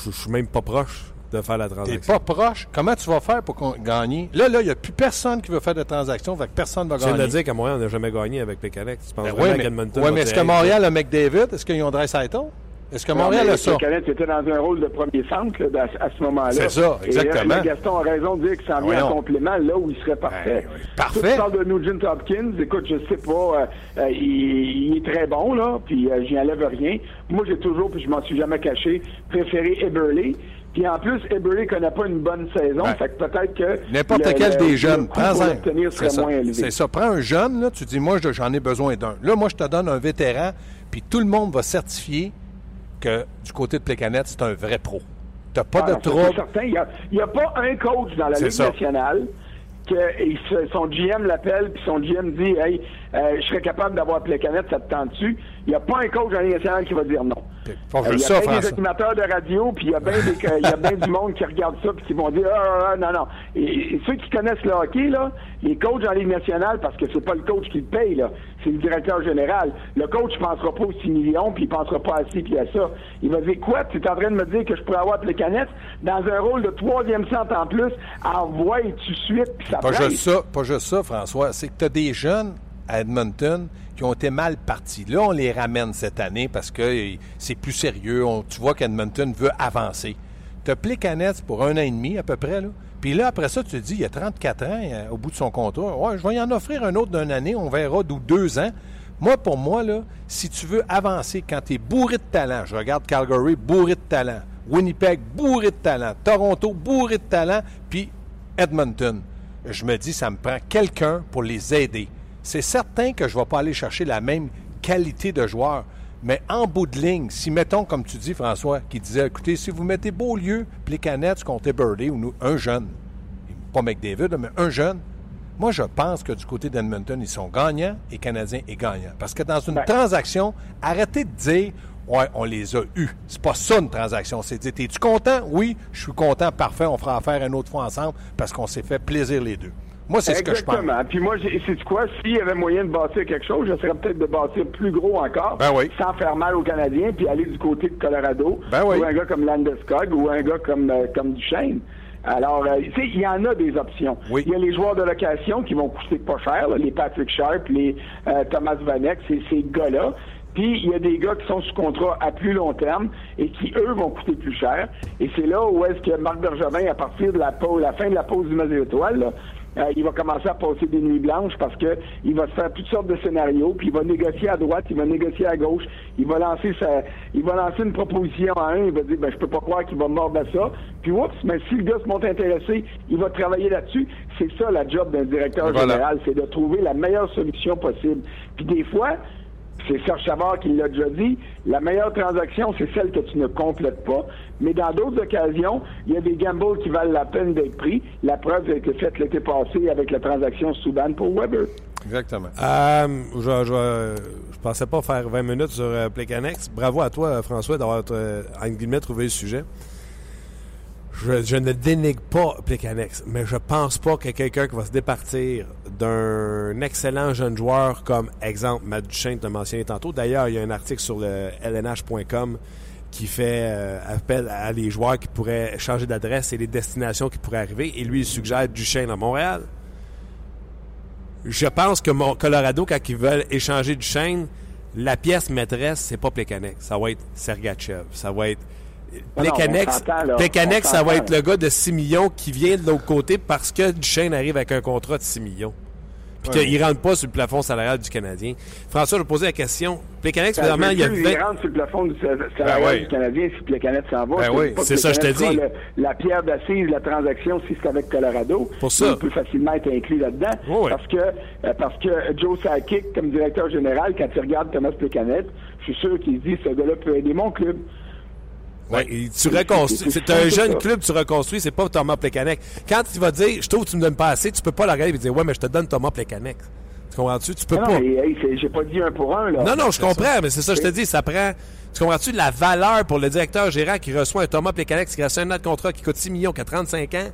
[SPEAKER 1] Je suis même pas proche de faire la transaction.
[SPEAKER 2] T'es pas proche? Comment tu vas faire pour gagner? Là, là, il n'y a plus personne qui veut faire de transaction, fait que personne va gagner.
[SPEAKER 1] Tu viens de dire qu'à Montréal, on n'a jamais gagné avec Plekanec. Tu penses ben vraiment
[SPEAKER 2] mais,
[SPEAKER 1] qu'Edmonton
[SPEAKER 2] Oui, mais est-ce que Montréal a McDavid? Est-ce qu'ils ont Dreisaitl? Est-ce que Montréal a ça?
[SPEAKER 3] Canette était dans un rôle de premier centre là, à, ce moment-là.
[SPEAKER 2] C'est ça, exactement.
[SPEAKER 3] Et Gaston a raison de dire que ça en vient en complément là où il serait parfait.
[SPEAKER 2] Ben, parfait.
[SPEAKER 3] Tu parles de Nugent Hopkins. Écoute, je sais pas, euh, euh, il, est très bon, là, puis euh, j'y enlève rien. Moi, j'ai toujours, puis je m'en suis jamais caché, préféré Eberle. Puis en plus, Eberle connaît pas une bonne saison, fait que peut-être que...
[SPEAKER 2] N'importe quel des jeunes, prends-en.
[SPEAKER 3] C'est ça.
[SPEAKER 2] C'est ça. Prends un jeune, là, tu dis, moi, j'en ai besoin d'un. Là, moi, je te donne un vétéran, puis tout le monde va certifier que du côté de Plecanet, c'est un vrai pro. T'as pas
[SPEAKER 3] ah,
[SPEAKER 2] de trouble.
[SPEAKER 3] Il n'y a, pas un coach dans la Ligue nationale que son GM l'appelle, puis son GM dit Hey, euh, je serais capable d'avoir Plecanet, ça te tente dessus. Il n'y a pas un coach dans la Ligue nationale qui va dire non.
[SPEAKER 2] Euh,
[SPEAKER 3] il y a bien des animateurs de radio, puis il y a bien du monde qui regarde ça, puis qui vont dire ah, ah, ah, non, non. Et, ceux qui connaissent le hockey, là, les coachs en Ligue nationale, parce que c'est pas le coach qui le paye, là, c'est le directeur général. Le coach ne pensera pas aux 6 millions, puis il pensera pas à ci, puis à ça. Il va dire quoi? Tu es en train de me dire que je pourrais avoir les canettes dans un rôle de troisième centre en plus, envoie tout de suite, puis ça
[SPEAKER 2] Pas juste ça, pas juste ça, François. C'est que tu as des jeunes à Edmonton qui ont été mal partis. Là, on les ramène cette année parce que c'est plus sérieux. tu vois qu'Edmonton veut avancer. Tu as Plekanec pour un an et demi à peu près. Là. Puis là, après ça, tu te dis, il y a 34 ans euh, au bout de son contrat. Ouais, je vais y en offrir un autre d'une année, on verra d'où deux ans. Moi, pour moi, là, si tu veux avancer quand tu es bourré de talent, je regarde Calgary bourré de talent, Winnipeg bourré de talent, Toronto bourré de talent, puis Edmonton. Je me dis, ça me prend quelqu'un pour les aider. C'est certain que je ne vais pas aller chercher la même qualité de joueur. Mais en bout de ligne, si mettons, comme tu dis, François, qui disait, écoutez, si vous mettez Beaulieu, les canettes contre Birdie, ou un jeune, pas McDavid, mais un jeune, moi, je pense que du côté d'Edmonton, ils sont gagnants et Canadiens est gagnant. Parce que dans une transaction, arrêtez de dire, ouais, on les a eus. C'est pas ça une transaction. C'est dire, es-tu content? Oui, je suis content, parfait, on fera affaire une autre fois ensemble parce qu'on s'est fait plaisir les deux. Moi, c'est ce que je pense.
[SPEAKER 3] Exactement. Puis moi, c'est quoi? S'il y avait moyen de bâtir quelque chose, j'essaierais peut-être de bâtir plus gros encore,
[SPEAKER 2] ben oui.
[SPEAKER 3] sans faire mal aux Canadiens, puis aller du côté de Colorado,
[SPEAKER 2] ben oui.
[SPEAKER 3] ou un gars comme Landeskog, ou un gars comme, euh, comme Duchesne. Alors, euh, tu sais, il y en a des options.
[SPEAKER 2] Oui.
[SPEAKER 3] Il y a les joueurs de location qui vont coûter pas cher, les Patrick Sharp, les euh, Thomas Vanek, ces, ces gars-là Puis il y a des gars qui sont sous contrat à plus long terme et qui, eux, vont coûter plus cher. Et c'est là où est-ce que Marc Bergevin, à partir de la, pause, la fin de la pause du match étoile, là, euh, il va commencer à passer des nuits blanches parce que il va se faire toutes sortes de scénarios, puis il va négocier à droite, il va négocier à gauche, il va lancer sa, il va lancer une proposition à un, il va dire ben je peux pas croire qu'il va mordre à ça. Puis oups, mais si le gars se monte intéressé, il va travailler là-dessus. C'est ça la job d'un directeur
[SPEAKER 2] Voilà.
[SPEAKER 3] général, c'est de trouver la meilleure solution possible. Puis des fois, c'est Serge Savard qui l'a déjà dit, la meilleure transaction, c'est celle que tu ne complètes pas. Mais dans d'autres occasions, il y a des gambles qui valent la peine d'être pris. La preuve a été faite l'été passé avec la transaction Souban pour Weber.
[SPEAKER 2] Exactement.
[SPEAKER 1] Euh, je, je, je pensais pas faire 20 minutes sur euh, Plecanex. Bravo à toi, euh, François, d'avoir, euh, guillemets, trouvé le sujet. Je, ne dénigre pas Plecanex, mais je pense pas que quelqu'un qui va se départir d'un excellent jeune joueur comme, exemple, Matt Duchesne, tu l'as mentionné tantôt. D'ailleurs, il y a un article sur le lnh.com qui fait euh, appel à les joueurs qui pourraient changer d'adresse et les destinations qui pourraient arriver. Et lui, il suggère Duchesne à Montréal. Je pense que mon Colorado, quand ils veulent échanger du chaîne, la pièce maîtresse, c'est pas Plekanec. Ça va être Sergachev. Ça va être. Plekanec,
[SPEAKER 3] On
[SPEAKER 1] ça va être
[SPEAKER 3] là.
[SPEAKER 1] le gars de 6 millions qui vient de l'autre côté parce que Duchesne arrive avec un contrat de 6 millions. Puis
[SPEAKER 2] Ouais.
[SPEAKER 1] qu'il rentre pas sur le plafond salarial du Canadien. François, je vais poser la question.
[SPEAKER 3] Ça
[SPEAKER 1] finalement, il y a
[SPEAKER 3] plus,
[SPEAKER 1] 20...
[SPEAKER 3] il rentre sur le plafond du salarial
[SPEAKER 2] Ben oui.
[SPEAKER 3] du Canadien si Canadien s'en va.
[SPEAKER 2] Ben oui,
[SPEAKER 1] c'est ça, je te dis.
[SPEAKER 3] le- la pierre d'assise, la transaction, si c'est avec Colorado.
[SPEAKER 1] Pour ça.
[SPEAKER 3] Il peut facilement être inclus là-dedans.
[SPEAKER 1] Oui.
[SPEAKER 3] Parce que euh, parce que Joe Sakic, comme directeur général, quand il regarde Thomas Plekanec, je suis sûr qu'il dit ce gars-là peut aider mon club.
[SPEAKER 1] Ouais, et tu reconstruis.
[SPEAKER 3] c'est
[SPEAKER 1] un jeune club, tu reconstruis, c'est pas Thomas Plekanec. Quand tu vas dire, je trouve que tu me donnes pas assez, tu peux pas le regarder et dire, ouais, mais je te donne Thomas Plekanec. Tu comprends-tu? Tu peux
[SPEAKER 3] Non,
[SPEAKER 1] pas.
[SPEAKER 3] non, mais, hey, c'est- j'ai pas dit un pour un, là.
[SPEAKER 1] Non, non, je comprends, mais c'est ça, je te dis, ça prend. Tu comprends-tu la valeur pour le directeur gérant qui reçoit un Thomas Plekanec qui reste un an de contrat qui coûte 6 millions, qui a 35 ans?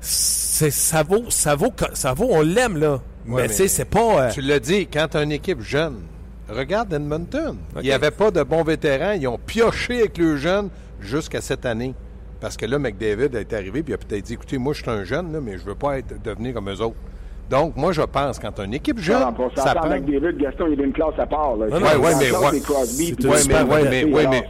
[SPEAKER 1] C'est, ça vaut, ça vaut, ça vaut, on l'aime, là.
[SPEAKER 2] Ouais,
[SPEAKER 1] mais, tu sais, c'est pas. euh,
[SPEAKER 2] Tu l'as dit, quand tu as une équipe jeune, regarde Edmonton. Il n'y avait pas de bons vétérans. Ils ont pioché avec le jeune jusqu'à cette année. Parce que là, McDavid est arrivé puis il a peut-être dit écoutez, moi, je suis un jeune, là, mais je veux pas être, devenir comme eux autres. Donc, moi, je pense, quand une équipe jeune,
[SPEAKER 3] Non, pour
[SPEAKER 2] ça prend.
[SPEAKER 3] avec David, Gaston, il a une classe à part. Là.
[SPEAKER 1] Non, non,
[SPEAKER 3] la
[SPEAKER 2] mais ouais.
[SPEAKER 3] Crosby,
[SPEAKER 2] Ouais, mais-
[SPEAKER 3] ces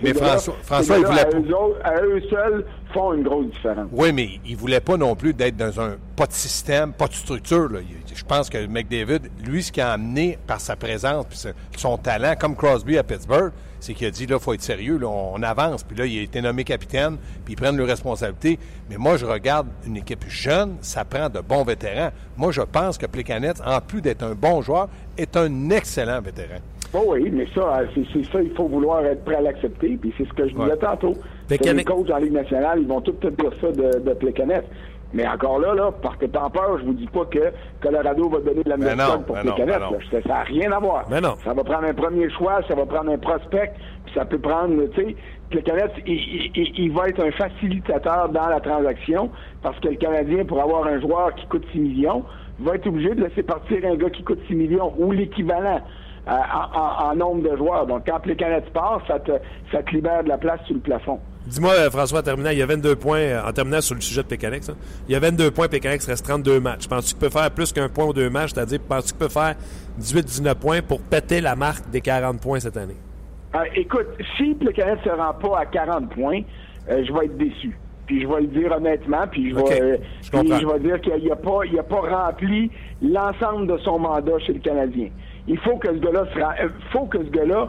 [SPEAKER 2] mais François- il voulait
[SPEAKER 3] à
[SPEAKER 2] pas-
[SPEAKER 3] eux, autres- à eux seuls, font une grosse différence.
[SPEAKER 2] Oui, mais il voulait pas non plus d'être dans un pas de système, pas de structure. là. Je pense que McDavid, lui, ce qu'il a amené par sa présence puis son talent, comme Crosby à Pittsburgh, c'est qu'il a dit là, faut être sérieux, là, on avance. Puis là, il a été nommé capitaine, puis ils prennent leurs responsabilités. Mais moi, je regarde une équipe jeune, ça prend de bons vétérans. Moi, je pense que Plekanec, en plus d'être un bon joueur, est un excellent vétéran.
[SPEAKER 3] Oh oui, mais ça, euh, c'est ça, il faut vouloir être prêt à l'accepter, puis c'est ce que je disais
[SPEAKER 2] Ouais.
[SPEAKER 3] tantôt. Les coachs en Ligue nationale, ils vont tous te dire ça de, de Plekanec. Mais encore là, là, partez pas en peur, je vous dis pas que Colorado va donner la même
[SPEAKER 2] non,
[SPEAKER 3] somme pour
[SPEAKER 2] non.
[SPEAKER 3] là. Ça n'a rien à voir.
[SPEAKER 1] Non.
[SPEAKER 3] Ça va prendre un premier choix, ça va prendre un prospect, puis ça peut prendre, tu sais, Plekanec, il, il- il- il va être un facilitateur dans la transaction, parce que le Canadien, pour avoir un joueur qui coûte 6 millions, va être obligé de laisser partir un gars qui coûte 6 millions, ou l'équivalent. euh, en, en- en nombre de joueurs. Donc, quand Plekanec part, ça te, ça te libère de la place sur le plafond.
[SPEAKER 1] Dis-moi, euh, François, en terminant, il y a 22 points, euh, en terminant sur le sujet de Pécanex, hein. il y a 22 points, Pécanex reste 32 matchs. Penses-tu qu'il peut faire plus qu'un point ou deux matchs? C'est-à-dire, penses-tu qu'il peut faire 18-19 points pour péter la marque des 40 points cette année?
[SPEAKER 3] Euh, écoute, si Plekanec ne se rend pas à 40 points, euh, je vais être déçu. Puis je vais le dire honnêtement, puis je vais,
[SPEAKER 1] OK.
[SPEAKER 3] euh,
[SPEAKER 1] Je
[SPEAKER 3] puis
[SPEAKER 1] comprends.
[SPEAKER 3] je vais dire qu'il n'a pas, il a pas rempli l'ensemble de son mandat chez le Canadien. Il faut que ce gars-là faut que ce gars-là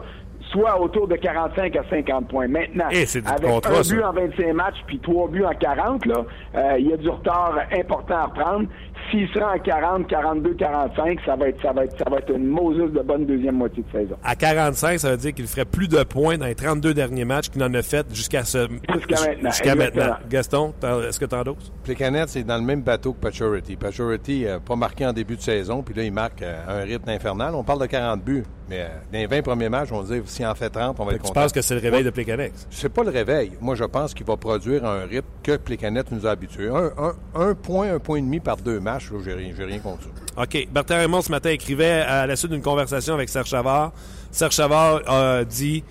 [SPEAKER 3] soit autour de 45 à 50 points. Maintenant,
[SPEAKER 1] Eh,
[SPEAKER 3] avec
[SPEAKER 1] contrat,
[SPEAKER 3] un
[SPEAKER 1] ça.
[SPEAKER 3] but en 25 matchs puis trois buts en 40, là, euh, il y a du retard important à prendre. S'il sera en 40, 42, 45, ça va être, ça va être, ça va être une Moses de bonne deuxième moitié de saison.
[SPEAKER 1] À 45, ça veut dire qu'il ferait plus de points dans les 32 derniers matchs qu'il en a fait jusqu'à ce...
[SPEAKER 3] Jusqu'à maintenant,
[SPEAKER 1] Jusqu'à
[SPEAKER 3] exactement.
[SPEAKER 1] maintenant. Gaston, est-ce que tu endosses?
[SPEAKER 2] Plekanec, c'est dans le même bateau que Pachority. Pachority n'a pas marqué en début de saison, puis là, il marque euh, un rythme infernal. On parle de 40 buts, mais euh, dans les 20 premiers matchs, on dit s'il en fait 30, on va être
[SPEAKER 1] Tu
[SPEAKER 2] content.
[SPEAKER 1] penses que c'est le réveil de Pécanex?
[SPEAKER 2] C'est pas le réveil. Moi, je pense qu'il va produire un rythme que Plekanec nous a habitués. Un, un- un point, un point et demi par deux matchs, j'ai rien, rien contre ça.
[SPEAKER 1] OK. Bertrand Raymond, ce matin, écrivait à la suite d'une conversation avec Serge Chavard. Serge Chavard a dit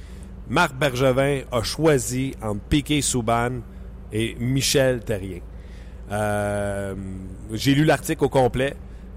[SPEAKER 1] Marc Bergevin a choisi entre Piquet Souban et Michel Terrien. Euh, J'ai lu l'article au complet.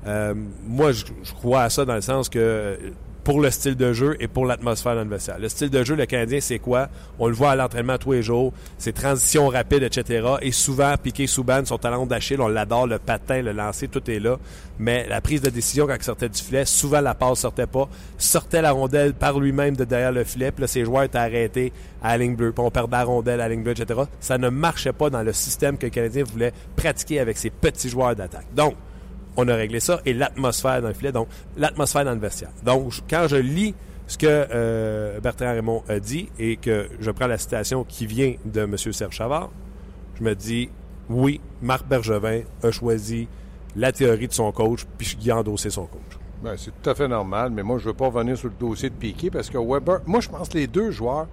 [SPEAKER 1] Euh, moi, je, je crois à ça dans le sens que pour le style de jeu et pour l'atmosphère dans le. Le style de jeu, le Canadien, c'est quoi? On le voit à l'entraînement tous les jours. C'est transition rapide, etc. Et souvent, Piqué Souban, son talent d'Achille, on l'adore, le patin, le lancer, tout est là. Mais la prise de décision quand il sortait du filet, souvent la passe sortait pas. Sortait la rondelle par lui-même de derrière le filet. Puis là, ses joueurs étaient arrêtés à la ligne bleue. Puis on perdait la rondelle à la ligne bleue, etc. Ça ne marchait pas dans le système que le Canadien voulait pratiquer avec ses petits joueurs d'attaque. Donc, on a réglé ça, et l'atmosphère dans le filet, donc l'atmosphère dans le. Donc, quand je lis ce que euh, Bertrand Raymond a dit et que je prends la citation qui vient de M. Serge Chavard, je me dis, oui, Marc Bergevin a choisi la théorie de son coach, puis il a endossé son coach.
[SPEAKER 2] Ben, c'est tout à fait normal, mais moi, je ne veux pas revenir sur le dossier de Piquet parce que Weber, moi, je pense que les deux joueurs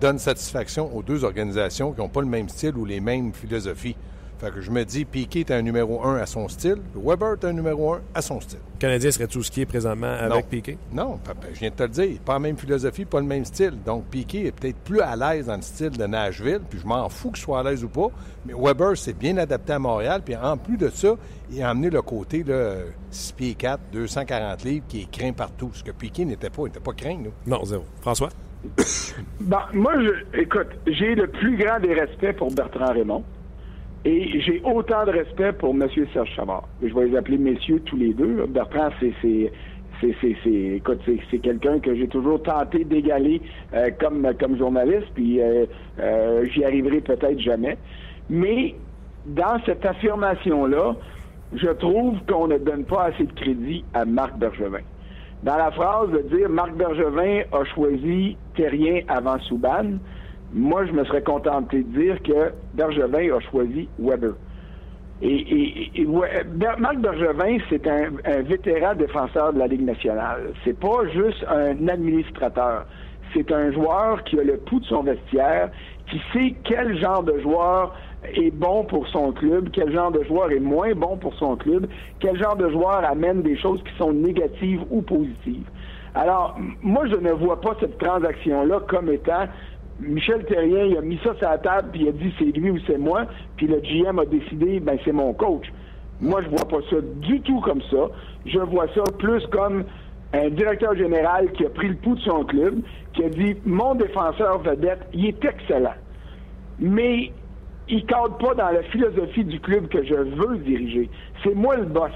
[SPEAKER 2] donnent satisfaction aux deux organisations qui n'ont pas le même style ou les mêmes philosophies. Fait que je me dis, Piquet est un numéro un à son style, Weber est un numéro un à son style.
[SPEAKER 1] Le Canadien serait tout ce qui est présentement avec Piquet?
[SPEAKER 2] Non, papa, je viens de te le dire. Pas la même philosophie, pas le même style. Donc, Piquet est peut-être plus à l'aise dans le style de Nashville, puis je m'en fous qu'il soit à l'aise ou pas. Mais Weber s'est bien adapté à Montréal, puis en plus de ça, il a amené le côté là, 6 pieds 4, 240 livres, qui est craint partout. Ce que Piquet n'était pas. Il n'était pas craint, nous.
[SPEAKER 1] Non, zéro. François?
[SPEAKER 3] ben, moi, je, écoute, j'ai le plus grand des respects pour Bertrand Raymond. Et j'ai autant de respect pour M. Serge Chavard. Je vais les appeler messieurs tous les deux. Bertrand, c'est c'est quelqu'un que j'ai toujours tenté d'égaler euh, comme comme journaliste puis euh, euh, j'y arriverai peut-être jamais mais dans cette affirmation là je trouve qu'on ne donne pas assez de crédit à Marc Bergevin dans la phrase de dire Marc Bergevin a choisi Terrien avant Souban moi, je me serais contenté de dire que Bergevin a choisi Weber. Et, Marc Bergevin, c'est un, vétéran défenseur de la Ligue nationale. C'est pas juste un administrateur. C'est un joueur qui a le pouls de son vestiaire, qui sait quel genre de joueur est bon pour son club, quel genre de joueur est moins bon pour son club, quel genre de joueur amène des choses qui sont négatives ou positives. Alors, moi, je ne vois pas cette transaction-là comme étant Michel Terrien, il a mis ça sur la table, puis il a dit c'est lui ou c'est moi, puis le GM a décidé, ben c'est mon coach. Moi, je vois pas ça du tout comme ça. Je vois ça plus comme un directeur général qui a pris le pouls de son club, qui a dit mon défenseur vedette, il est excellent. Mais il cadre pas dans la philosophie du club que je veux diriger. C'est moi le boss.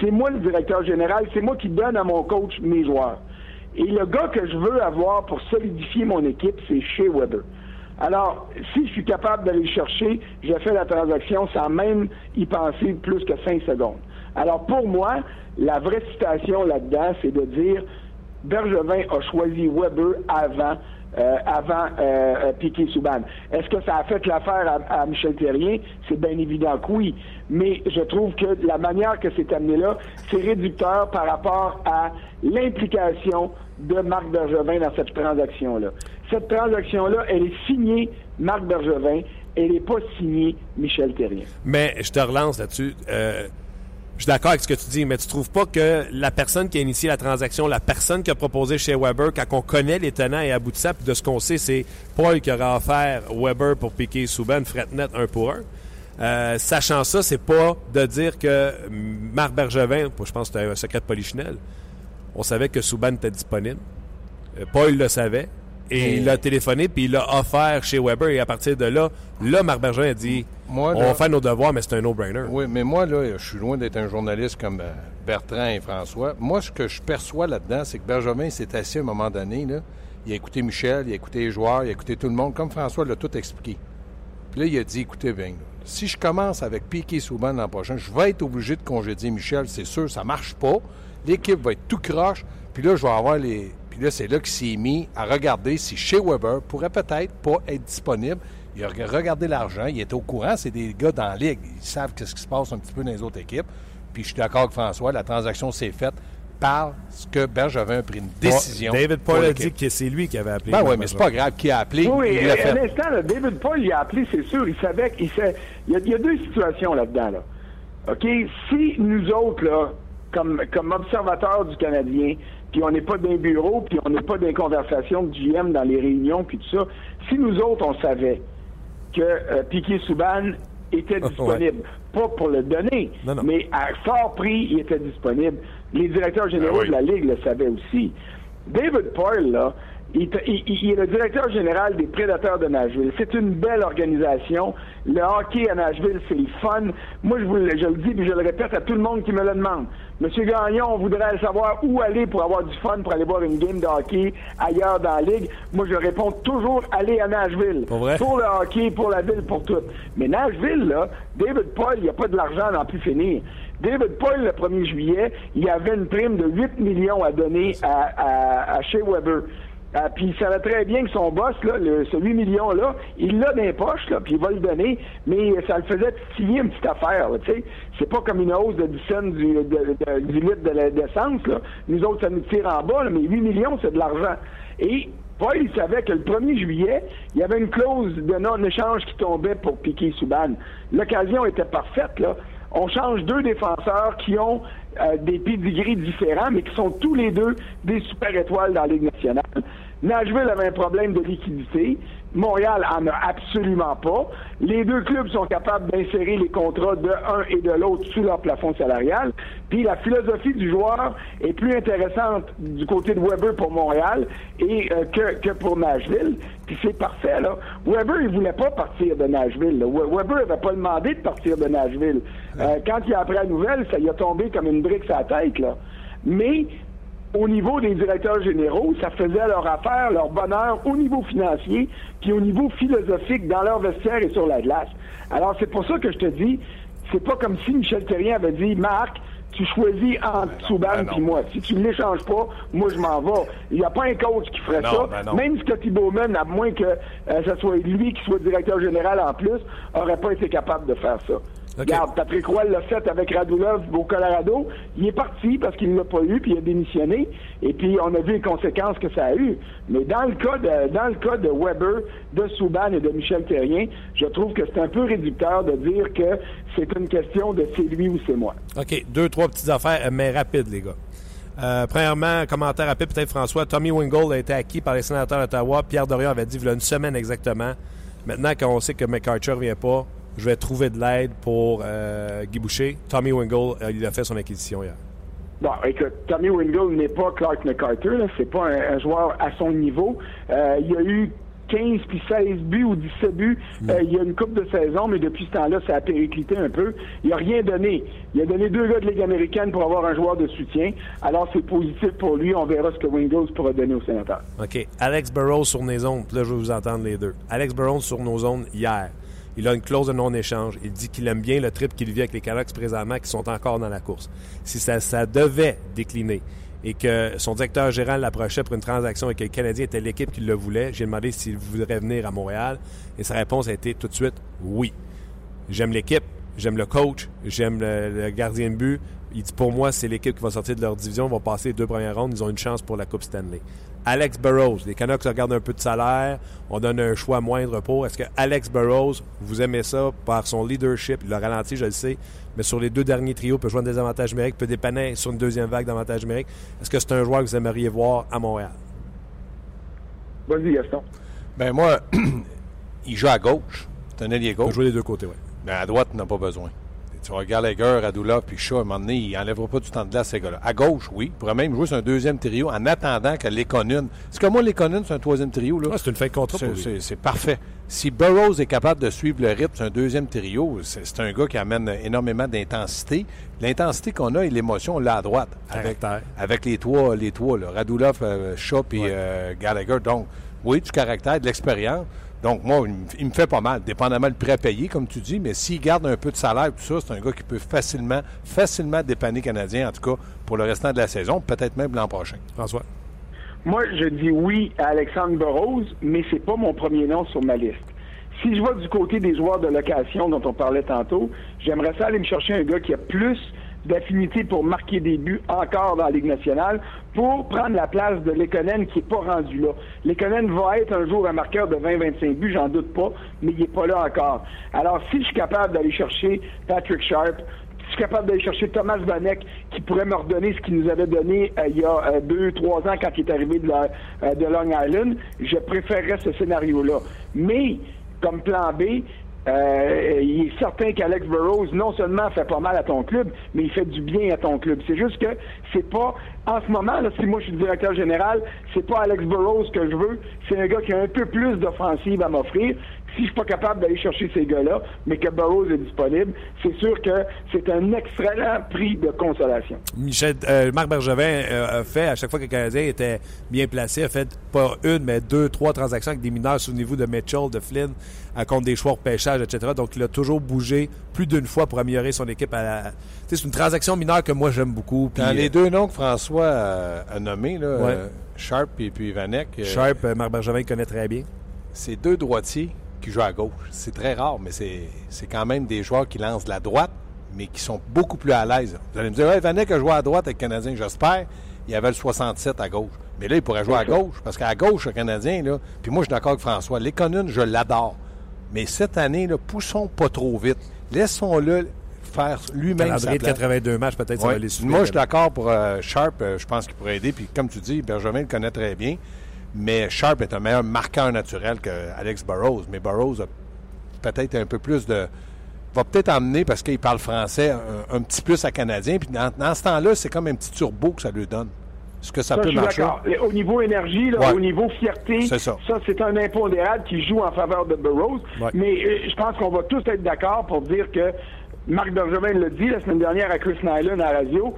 [SPEAKER 3] C'est moi le directeur général. C'est moi qui donne à mon coach mes joueurs. Et le gars que je veux avoir pour solidifier mon équipe, c'est Shea Weber. Alors, si je suis capable d'aller le chercher, je fais la transaction sans même y penser plus que cinq secondes. Alors, pour moi, la vraie citation là-dedans, c'est de dire Bergevin a choisi Weber avant euh, avant euh, euh, Piquet Souban. Est-ce que ça a fait l'affaire à, Michel Terrien? C'est bien évident que oui. Mais je trouve que la manière que c'est amené là, c'est réducteur par rapport à l'implication de Marc Bergevin dans cette transaction-là. Cette transaction-là, elle est signée Marc Bergevin, elle n'est pas signée Michel Terrien.
[SPEAKER 1] Mais je te relance là-dessus. Je suis d'accord avec ce que tu dis, mais tu trouves pas que la personne qui a initié la transaction, la personne qui a proposé chez Weber, quand on connaît les tenants et aboutissants, puis de ce qu'on sait, c'est Paul qui aura offert Weber pour piquer Souban, fret net un pour un. Euh, sachant ça, c'est pas de dire que Marc Bergevin, je pense que c'était un secret de polichinelle, on savait que Souban était disponible. Euh, Paul le savait. Et il a téléphoné, puis il l'a offert chez Weber. Et à partir de là, là, Marc a dit on va faire nos devoirs, mais c'est un no-brainer.
[SPEAKER 2] Oui, mais moi, là, je suis loin d'être un journaliste comme euh, Bertrand et François. Moi, ce que je perçois là-dedans, c'est que Bergevin s'est assis à un moment donné. Là, il a écouté Michel, il a écouté les joueurs, il a écouté tout le monde, comme François l'a tout expliqué. Puis là, il a dit écoutez bien, si je commence avec Piquet Souban l'an prochain, je vais être obligé de congédier Michel, c'est sûr, ça marche pas. L'équipe va être tout croche. Puis là, je vais avoir les, là, c'est là qu'il s'est mis à regarder si chez Weber pourrait peut-être pas être disponible. Il a regardé l'argent, il était au courant, c'est des gars dans la ligue, ils savent ce qui se passe un petit peu dans les autres équipes. Puis je suis d'accord avec François, la transaction s'est faite parce que Bergevin a pris une décision.
[SPEAKER 1] David Paul a dit que c'est lui qui avait appelé.
[SPEAKER 2] Ben oui, mais c'est pas grave qui a appelé.
[SPEAKER 3] Oui, il à l'instant, David Paul il a appelé, c'est sûr. Il savait qu'il sait. Il y, a, deux situations là-dedans. Là. OK? Si nous autres, là, comme, comme observateurs du Canadien, puis on n'est pas d'un bureau, puis on n'est pas dans conversation de GM dans les réunions, puis tout ça. Si nous autres, on savait que euh, Piquet Souban était disponible, pas pour le donner, mais à fort prix, il était disponible. Les directeurs généraux ben de la Ligue le savaient aussi. David Poyle, là, il, il- il est le directeur général des Prédateurs de Nashville. C'est une belle organisation. Le hockey à Nashville, c'est le fun. Moi, je, vous je le dis et je le répète à tout le monde qui me le demande. Monsieur Gagnon, on voudrait savoir où aller pour avoir du fun, pour aller voir une game de hockey ailleurs dans la ligue. Moi, je réponds toujours aller à Nashville.
[SPEAKER 1] Pour vrai?
[SPEAKER 3] Pour le hockey, pour la ville, pour tout. Mais Nashville, là, David Paul, il n'y a pas de l'argent à n'en plus finir. David Paul, le 1er juillet, il y avait une prime de 8 millions à donner à, à, à Shea Weber. Ah, puis il savait très bien que son boss, là, le, ce 8 millions-là, il l'a dans les poches, là, puis il va le donner, mais ça le faisait titiller une petite affaire, tu sais. C'est pas comme une hausse de 10 cents du, de, litre de là. Nous autres, ça nous tire en bas, là, mais 8 millions, c'est de l'argent. Et Paul, il savait que le 1er juillet, il y avait une clause de non-échange qui tombait pour piquer Souban. L'occasion était parfaite, là. On change deux défenseurs qui ont euh, des pédigrés différents, mais qui sont tous les deux des super étoiles dans la Ligue nationale. Nashville avait un problème de liquidité. Montréal en a absolument pas. Les deux clubs sont capables d'insérer les contrats de un et de l'autre sous leur plafond salarial. Puis la philosophie du joueur est plus intéressante du côté de Weber pour Montréal et euh, que, que pour Nashville. Puis c'est parfait, là. Weber, il voulait pas partir de Nashville. là. We- Weber avait pas demandé de partir de Nashville. Euh, quand il a appris la nouvelle, ça lui a tombé comme une brique la tête, là. Mais au niveau des directeurs généraux, ça faisait leur affaire, leur bonheur au niveau financier, puis au niveau philosophique dans leur vestiaire et sur la glace. Alors c'est pour ça que je te dis, c'est pas comme si Michel Terrien avait dit, Marc, tu choisis entre Souban
[SPEAKER 2] ben non.
[SPEAKER 3] puis moi. Si tu ne l'échanges pas, moi je m'en vais. Il n'y a pas un coach qui ferait
[SPEAKER 2] Non,
[SPEAKER 3] ça.
[SPEAKER 2] ben.
[SPEAKER 3] Même Scotty Bowman, à moins que euh, ce soit lui qui soit directeur général en plus, aurait pas été capable de faire ça. Regarde, Patrick Roy l'a fait avec Radulov au Colorado. Il est parti parce qu'il ne l'a pas eu, puis il a démissionné. Et puis, on a vu les conséquences que ça a eu. Mais dans le cas de, dans le cas de Weber, de Souban et de Michel Terrien, je trouve que c'est un peu réducteur de dire que c'est une question de c'est lui ou c'est moi.
[SPEAKER 1] OK, deux, trois petites affaires, euh, mais rapides, les gars. Euh, premièrement, commentaire rapide, peut-être François. Tommy Wingold a été acquis par les sénateurs d'Ottawa. Pierre Dorion avait dit il y a une semaine exactement. Maintenant, quand on sait que McArthur ne vient pas, je vais trouver de l'aide pour euh, Guy Boucher. Tommy Wingold, euh, il a fait son acquisition hier.
[SPEAKER 3] Bon, écoute, Tommy Wingold n'est pas Clark McCarter, c'est pas un, un joueur à son niveau. Euh, il y a eu 15 puis 16 buts ou 17 buts euh, il y a une coupe de saison, mais depuis ce temps-là, ça a périclité un peu. Il a rien donné. Il a donné deux gars de Ligue américaine pour avoir un joueur de soutien. Alors, c'est positif pour lui. On verra ce que Wingold pourra donner au sénateur.
[SPEAKER 1] OK. Alex Burrows sur nos zones. Puis Là, je vais vous entendre les deux. Alex Burrows sur nos zones hier. Il a une clause de non-échange. Il dit qu'il aime bien le trip qu'il vit avec les Canucks présentement qui sont encore dans la course. Si ça, devait décliner et que son directeur gérant l'approchait pour une transaction et que le Canadien était l'équipe qui le voulait, j'ai demandé s'il voudrait venir à Montréal et sa réponse a été tout de suite oui. J'aime l'équipe, j'aime le coach, j'aime le, gardien de but. Il dit pour moi, c'est l'équipe qui va sortir de leur division, va passer les deux premières rondes, ils ont une chance pour la Coupe Stanley. Alex Burrows, les Canucks regardent un peu de salaire, on donne un choix moindre pour. Est-ce que Alex Burrows, vous aimez ça par son leadership, il l'a ralenti, je le sais, mais sur les deux derniers trios, peut jouer en désavantage numérique, peut dépanner sur une deuxième vague d'avantage numérique. Est-ce que c'est un joueur que vous aimeriez voir à Montréal?
[SPEAKER 3] Vas-y, Gaston.
[SPEAKER 2] Ben moi, il joue à gauche. C'est un ailier
[SPEAKER 1] Il peut
[SPEAKER 2] gauche.
[SPEAKER 1] jouer les deux côtés, oui.
[SPEAKER 2] Mais à droite, il n'a pas besoin. Tu vois, Gallagher, Radulov puis Shaw, à un moment donné, il n'enlèvera pas du temps de glace, ces gars-là. À gauche, oui. Il pourrait même jouer sur un deuxième trio en attendant que Lekonen. Est-ce que moi, Lekonen, c'est un troisième trio, là?
[SPEAKER 1] Ouais, c'est une fin de contrat pour
[SPEAKER 2] C'est-
[SPEAKER 1] lui.
[SPEAKER 2] C'est c'est parfait. Si Burroughs est capable de suivre le rythme, c'est un deuxième trio. C'est un gars qui amène énormément d'intensité. L'intensité qu'on a et l'émotion, on l'a à droite. Avec, avec les trois, les trois là, Radulov, euh, Shaw et
[SPEAKER 1] Ouais.
[SPEAKER 2] Gallagher. Donc, oui, du caractère, de l'expérience. Donc, moi, il me- fait pas mal, dépendamment le prêt à payer, comme tu dis, mais s'il garde un peu de salaire, tout ça, c'est un gars qui peut facilement, facilement dépanner Canadien, en tout cas, pour le restant de la saison, peut-être même l'an prochain.
[SPEAKER 1] François?
[SPEAKER 3] Moi, je dis oui à Alexandre Burroughs, mais c'est pas mon premier nom sur ma liste. Si je vais du côté des joueurs de location dont on parlait tantôt, j'aimerais ça aller me chercher un gars qui a plus d'affinité pour marquer des buts encore dans la Ligue nationale pour prendre la place de Lekonen qui est pas rendu là. Lekonen va être un jour un marqueur de 20-25 buts, j'en doute pas, mais il est pas là encore. Alors, si je suis capable d'aller chercher Patrick Sharp, je suis capable d'aller chercher Thomas Vanek qui pourrait me redonner ce qu'il nous avait donné euh, il y a euh, deux, trois ans quand il est arrivé de, euh, de Long Island. Je préférerais ce scénario-là. Mais, comme plan B, Euh, il est certain qu'Alex Burrows non seulement fait pas mal à ton club, mais il fait du bien à ton club. C'est juste que c'est pas en ce moment, là, si moi je suis directeur général, c'est pas Alex Burrows que je veux, c'est un gars qui a un peu plus d'offensive à m'offrir. Si je suis pas capable d'aller chercher ces gars-là, mais que Burrows est disponible, c'est sûr que c'est un excellent prix de consolation.
[SPEAKER 1] Michel, euh, Marc Bergevin euh, a fait, à chaque fois que le Canadien était bien placé, a fait pas une, mais deux, trois transactions avec des mineurs. Souvenez-vous de Mitchell, de Flynn, à compte des choix de pêchage, etc. Donc, il a toujours bougé plus d'une fois pour améliorer son équipe. À la... C'est une transaction mineure que moi, j'aime beaucoup.
[SPEAKER 2] Dans les deux noms que François a, nommés, là,
[SPEAKER 1] Ouais.
[SPEAKER 2] euh, Sharp et puis Vanek, euh,
[SPEAKER 1] Sharp, euh, Marc Bergevin connaît très bien.
[SPEAKER 2] c'est deux droitiers qui jouent à gauche. C'est très rare, mais c'est quand même des joueurs qui lancent de la droite, mais qui sont beaucoup plus à l'aise. Vous allez me dire, ouais, Vanek a joué à droite avec le Canadien, j'espère. Il y avait le 67 à gauche. Mais là, il pourrait jouer à gauche, parce qu'à gauche, le Canadien, là, puis moi, je suis d'accord avec François, Léconune, je l'adore. Mais cette année, là, poussons pas trop vite. Laissons-le faire lui-même sa
[SPEAKER 1] de
[SPEAKER 2] place.
[SPEAKER 1] 82 matchs, peut-être, ça va les.
[SPEAKER 2] Moi, je suis d'accord pour euh, Sharp. euh, je pense qu'il pourrait aider. Puis, comme tu dis, Benjamin le connaît très bien. Mais Sharp est un meilleur marqueur naturel que Alex Burrows. Mais Burrows a peut-être un peu plus de. va peut-être emmener, parce qu'il parle français, un, un petit plus à Canadien. Puis, dans, dans ce temps-là, c'est comme un petit turbo que ça lui donne. Est-ce que ça,
[SPEAKER 3] Ça,
[SPEAKER 2] peut marcher?
[SPEAKER 3] Au niveau énergie, là,
[SPEAKER 2] Ouais.
[SPEAKER 3] au niveau fierté,
[SPEAKER 2] ça.
[SPEAKER 3] c'est un impondérable qui joue en faveur de Burroughs.
[SPEAKER 1] Ouais.
[SPEAKER 3] Mais euh, je pense qu'on va tous être d'accord pour dire que Marc Bergevin l'a dit la semaine dernière à Chris Nyland à la radio.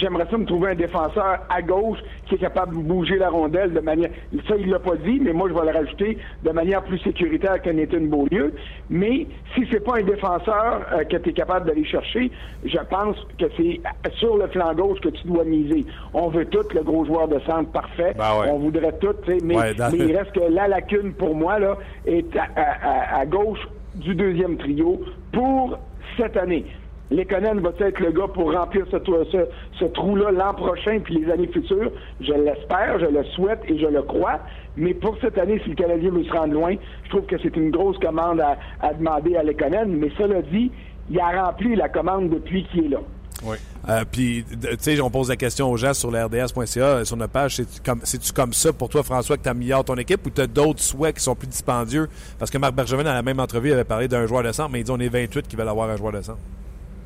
[SPEAKER 3] J'aimerais ça me trouver un défenseur à gauche qui est capable de bouger la rondelle de manière. Ça, il l'a pas dit, mais moi, je vais le rajouter de manière plus sécuritaire que Nathan Beaulieu. Mais si c'est pas un défenseur euh, que tu es capable d'aller chercher, je pense que c'est sur le flanc gauche que tu dois miser. On veut tout le gros joueur de centre parfait.
[SPEAKER 2] Ben ouais.
[SPEAKER 3] On voudrait tout, mais,
[SPEAKER 1] Ouais,
[SPEAKER 3] mais il reste que la lacune pour moi là, est à, à- à- à gauche du deuxième trio pour cette année. Lekonen va être le gars pour remplir ce, trou- ce- ce trou-là l'an prochain puis les années futures. Je l'espère, je le souhaite et je le crois. Mais pour cette année, si le Canadien veut se rendre loin, je trouve que c'est une grosse commande à, à demander à Lekonen. Mais cela dit, il a rempli la commande depuis qu'il est là.
[SPEAKER 2] Oui.
[SPEAKER 1] Euh, Puis, tu sais, on pose la question aux gens sur le RDS.ca, euh, sur notre page. C'est-tu comme, c'est-tu comme ça pour toi, François, que tu améliores ton équipe ou tu as d'autres souhaits qui sont plus dispendieux? Parce que Marc Bergevin, dans la même entrevue, avait parlé d'un joueur de centre, mais il dit on est 28 qui veulent avoir un joueur de centre.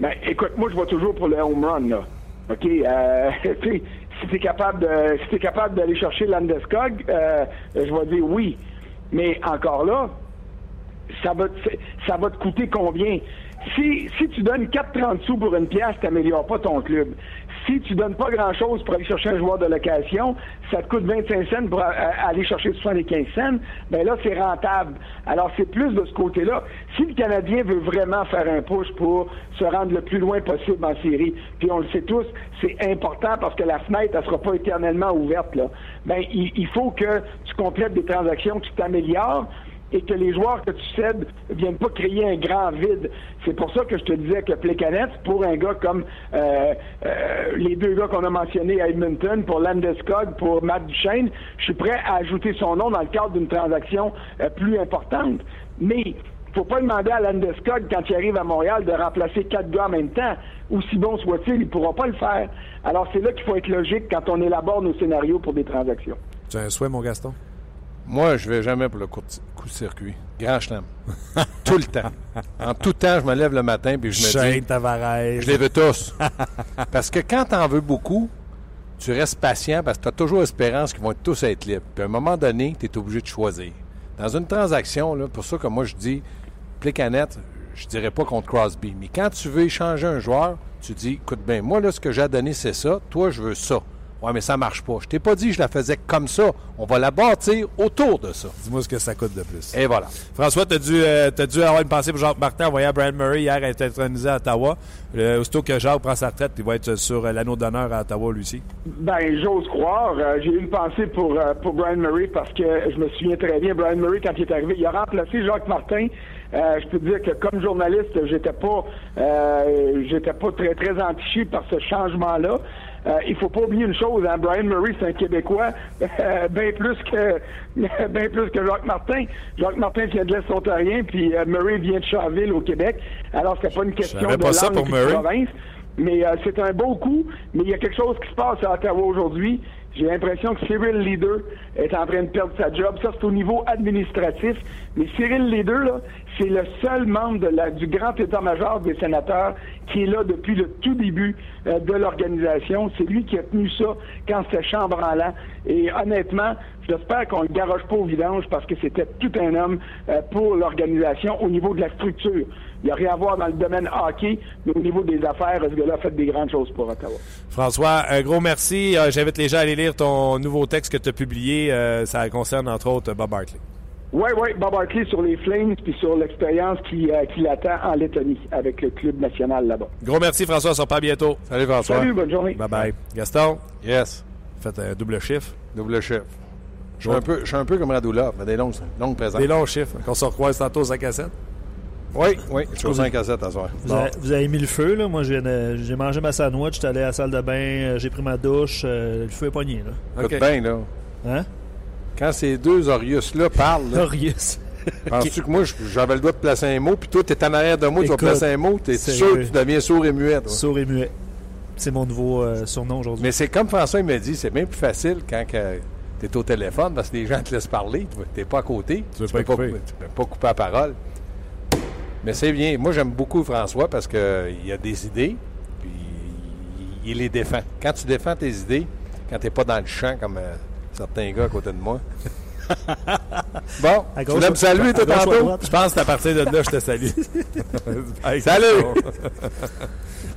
[SPEAKER 3] Ben, écoute, moi, je vais toujours pour le home run, là. OK? Euh, tu sais, si tu es capable de, si t'es capable d'aller chercher Landeskog, euh, je vais dire oui. Mais encore là, ça va, te- ça va te coûter combien? Si, si tu donnes 4,30 sous pour une pièce, tu n'améliores pas ton club. Si tu donnes pas grand-chose pour aller chercher un joueur de location, ça te coûte 25 cents pour aller chercher 75 cents, ben là, c'est rentable. Alors, c'est plus de ce côté-là. Si le Canadien veut vraiment faire un push pour se rendre le plus loin possible en série, puis on le sait tous, c'est important parce que la fenêtre, elle sera pas éternellement ouverte, là. Ben, il, il faut que tu complètes des transactions, que tu t'améliores, et que les joueurs que tu cèdes ne viennent pas créer un grand vide. C'est pour ça que je te disais que Plekanec, pour un gars comme euh, euh, les deux gars qu'on a mentionnés à Edmonton, pour Landeskog, pour Matt Duchesne, je suis prêt à ajouter son nom dans le cadre d'une transaction euh, plus importante. Mais faut pas demander à Landeskog, quand il arrive à Montréal, de remplacer quatre gars en même temps. Aussi bon soit-il, il ne pourra pas le faire. Alors c'est là qu'il faut être logique quand on élabore nos scénarios pour des transactions.
[SPEAKER 1] As un souhait, mon Gaston?
[SPEAKER 2] Moi, je vais jamais pour le coup de circuit. Grand chelem. tout le temps. En tout temps, je me lève le matin puis je me dis...
[SPEAKER 1] Shane Tavares.
[SPEAKER 2] Je les veux tous. parce que quand tu en veux beaucoup, tu restes patient parce que tu as toujours espérance qu'ils vont tous être libres. Puis à un moment donné, tu es obligé de choisir. Dans une transaction, là, pour ça que moi je dis, Plecanet, je dirais pas contre Crosby. Mais quand tu veux échanger un joueur, tu dis, écoute bien, moi là, ce que j'ai à donner, c'est ça. Toi, je veux ça. Ouais, mais ça marche pas. Je t'ai pas dit que je la faisais comme ça. On va la bâtir autour de ça.
[SPEAKER 1] Dis-moi ce que ça coûte de plus.
[SPEAKER 2] Et voilà.
[SPEAKER 1] François, tu as, dû, euh, t'as dû avoir une pensée pour Jacques Martin envoyé à Brian Murray hier être intronisé à Ottawa. Euh, aussitôt que Jacques prend sa retraite, il va être sur euh, l'anneau d'honneur à Ottawa, lui aussi.
[SPEAKER 3] Ben, j'ose croire. Euh, J'ai eu une pensée pour, euh, pour Brian Murray parce que je me souviens très bien, Brian Murray, quand il est arrivé, il a remplacé Jacques Martin. Euh, je peux te dire que comme journaliste, j'étais pas euh, j'étais pas très très entiché par ce changement-là. Euh, il faut pas oublier une chose, hein, Brian Murray, c'est un Québécois, euh, bien plus que bien plus que Jacques Martin. Jacques Martin vient de l'Est ontarien, puis euh, Murray vient de Charville au Québec. Alors c'est pas une question de
[SPEAKER 1] pas ça
[SPEAKER 3] langue
[SPEAKER 1] pour
[SPEAKER 3] de
[SPEAKER 1] Murray.
[SPEAKER 3] province. Mais euh, c'est un beau coup. Mais il y a quelque chose qui se passe à Ottawa aujourd'hui J'ai l'impression que Cyril Leader est en train de perdre sa job. Ça, c'est au niveau administratif. Mais Cyril Leader, là, c'est le seul membre du grand état-major des sénateurs qui est là depuis le tout début euh, de l'organisation. C'est lui qui a tenu ça quand c'était chambranlant. Et honnêtement, j'espère qu'on ne le garoche pas au vidange parce que c'était tout un homme euh, pour l'organisation au niveau de la structure. Il n'y a rien à voir dans le domaine hockey, mais au niveau des affaires, ce gars-là a fait des grandes choses pour Ottawa.
[SPEAKER 1] François, un gros merci. Euh, J'invite les gens à aller lire ton nouveau texte que tu as publié. Ça concerne entre autres Bob Hartley.
[SPEAKER 3] Oui, oui, Bob Hartley sur les Flames puis sur l'expérience qui, euh, qui l'attend en Lettonie avec le club national là-bas.
[SPEAKER 1] Gros merci François, on se reparle bientôt.
[SPEAKER 2] Salut François.
[SPEAKER 3] Salut, bonne journée.
[SPEAKER 1] Bye bye. Gaston,
[SPEAKER 2] Yes.
[SPEAKER 1] faites un double chiffre.
[SPEAKER 2] Double chef. Je suis un peu, je suis un peu comme des longues, longues présences.
[SPEAKER 1] Des longs chiffres. Qu'on se recroise tantôt aux 5 à 7.
[SPEAKER 2] Oui, oui. Je suis aux 5 à 7 à soir.
[SPEAKER 4] Vous, avez, vous avez mis le feu, là. Moi, j'ai mangé ma sandwich, j'étais allé à la salle de bain, euh, j'ai pris ma douche, euh, le feu est pogné, là.
[SPEAKER 2] Écoute bien, là.
[SPEAKER 4] Hein?
[SPEAKER 2] Quand ces deux Orius-là parlent, là,
[SPEAKER 4] Glorious.
[SPEAKER 2] penses-tu que moi, j'avais le droit de placer un mot, puis toi, t'es en arrière de moi, tu vas placer un mot, t'es sûr que tu deviens sourd et muet. toi.
[SPEAKER 4] Sourd et muet. C'est mon nouveau euh, surnom aujourd'hui.
[SPEAKER 2] Mais c'est comme François il m'a dit, c'est bien plus facile quand tu es au téléphone parce que les gens te laissent parler, tu n'es pas à côté,
[SPEAKER 1] Tu veux
[SPEAKER 2] tu
[SPEAKER 1] pas
[SPEAKER 2] peux pas,
[SPEAKER 1] couper.
[SPEAKER 2] tu peux pas couper la parole. Mais c'est bien. Moi, j'aime beaucoup François parce qu'il a des idées, puis il, il les défend. Quand tu défends tes idées, quand tu n'es pas dans le champ comme euh, certains gars à côté de moi. bon,
[SPEAKER 4] À gauche,
[SPEAKER 2] voulais me saluer tout tantôt?
[SPEAKER 4] droite?
[SPEAKER 1] Je pense que c'est à partir de là je te salue. Hey,
[SPEAKER 2] Salut!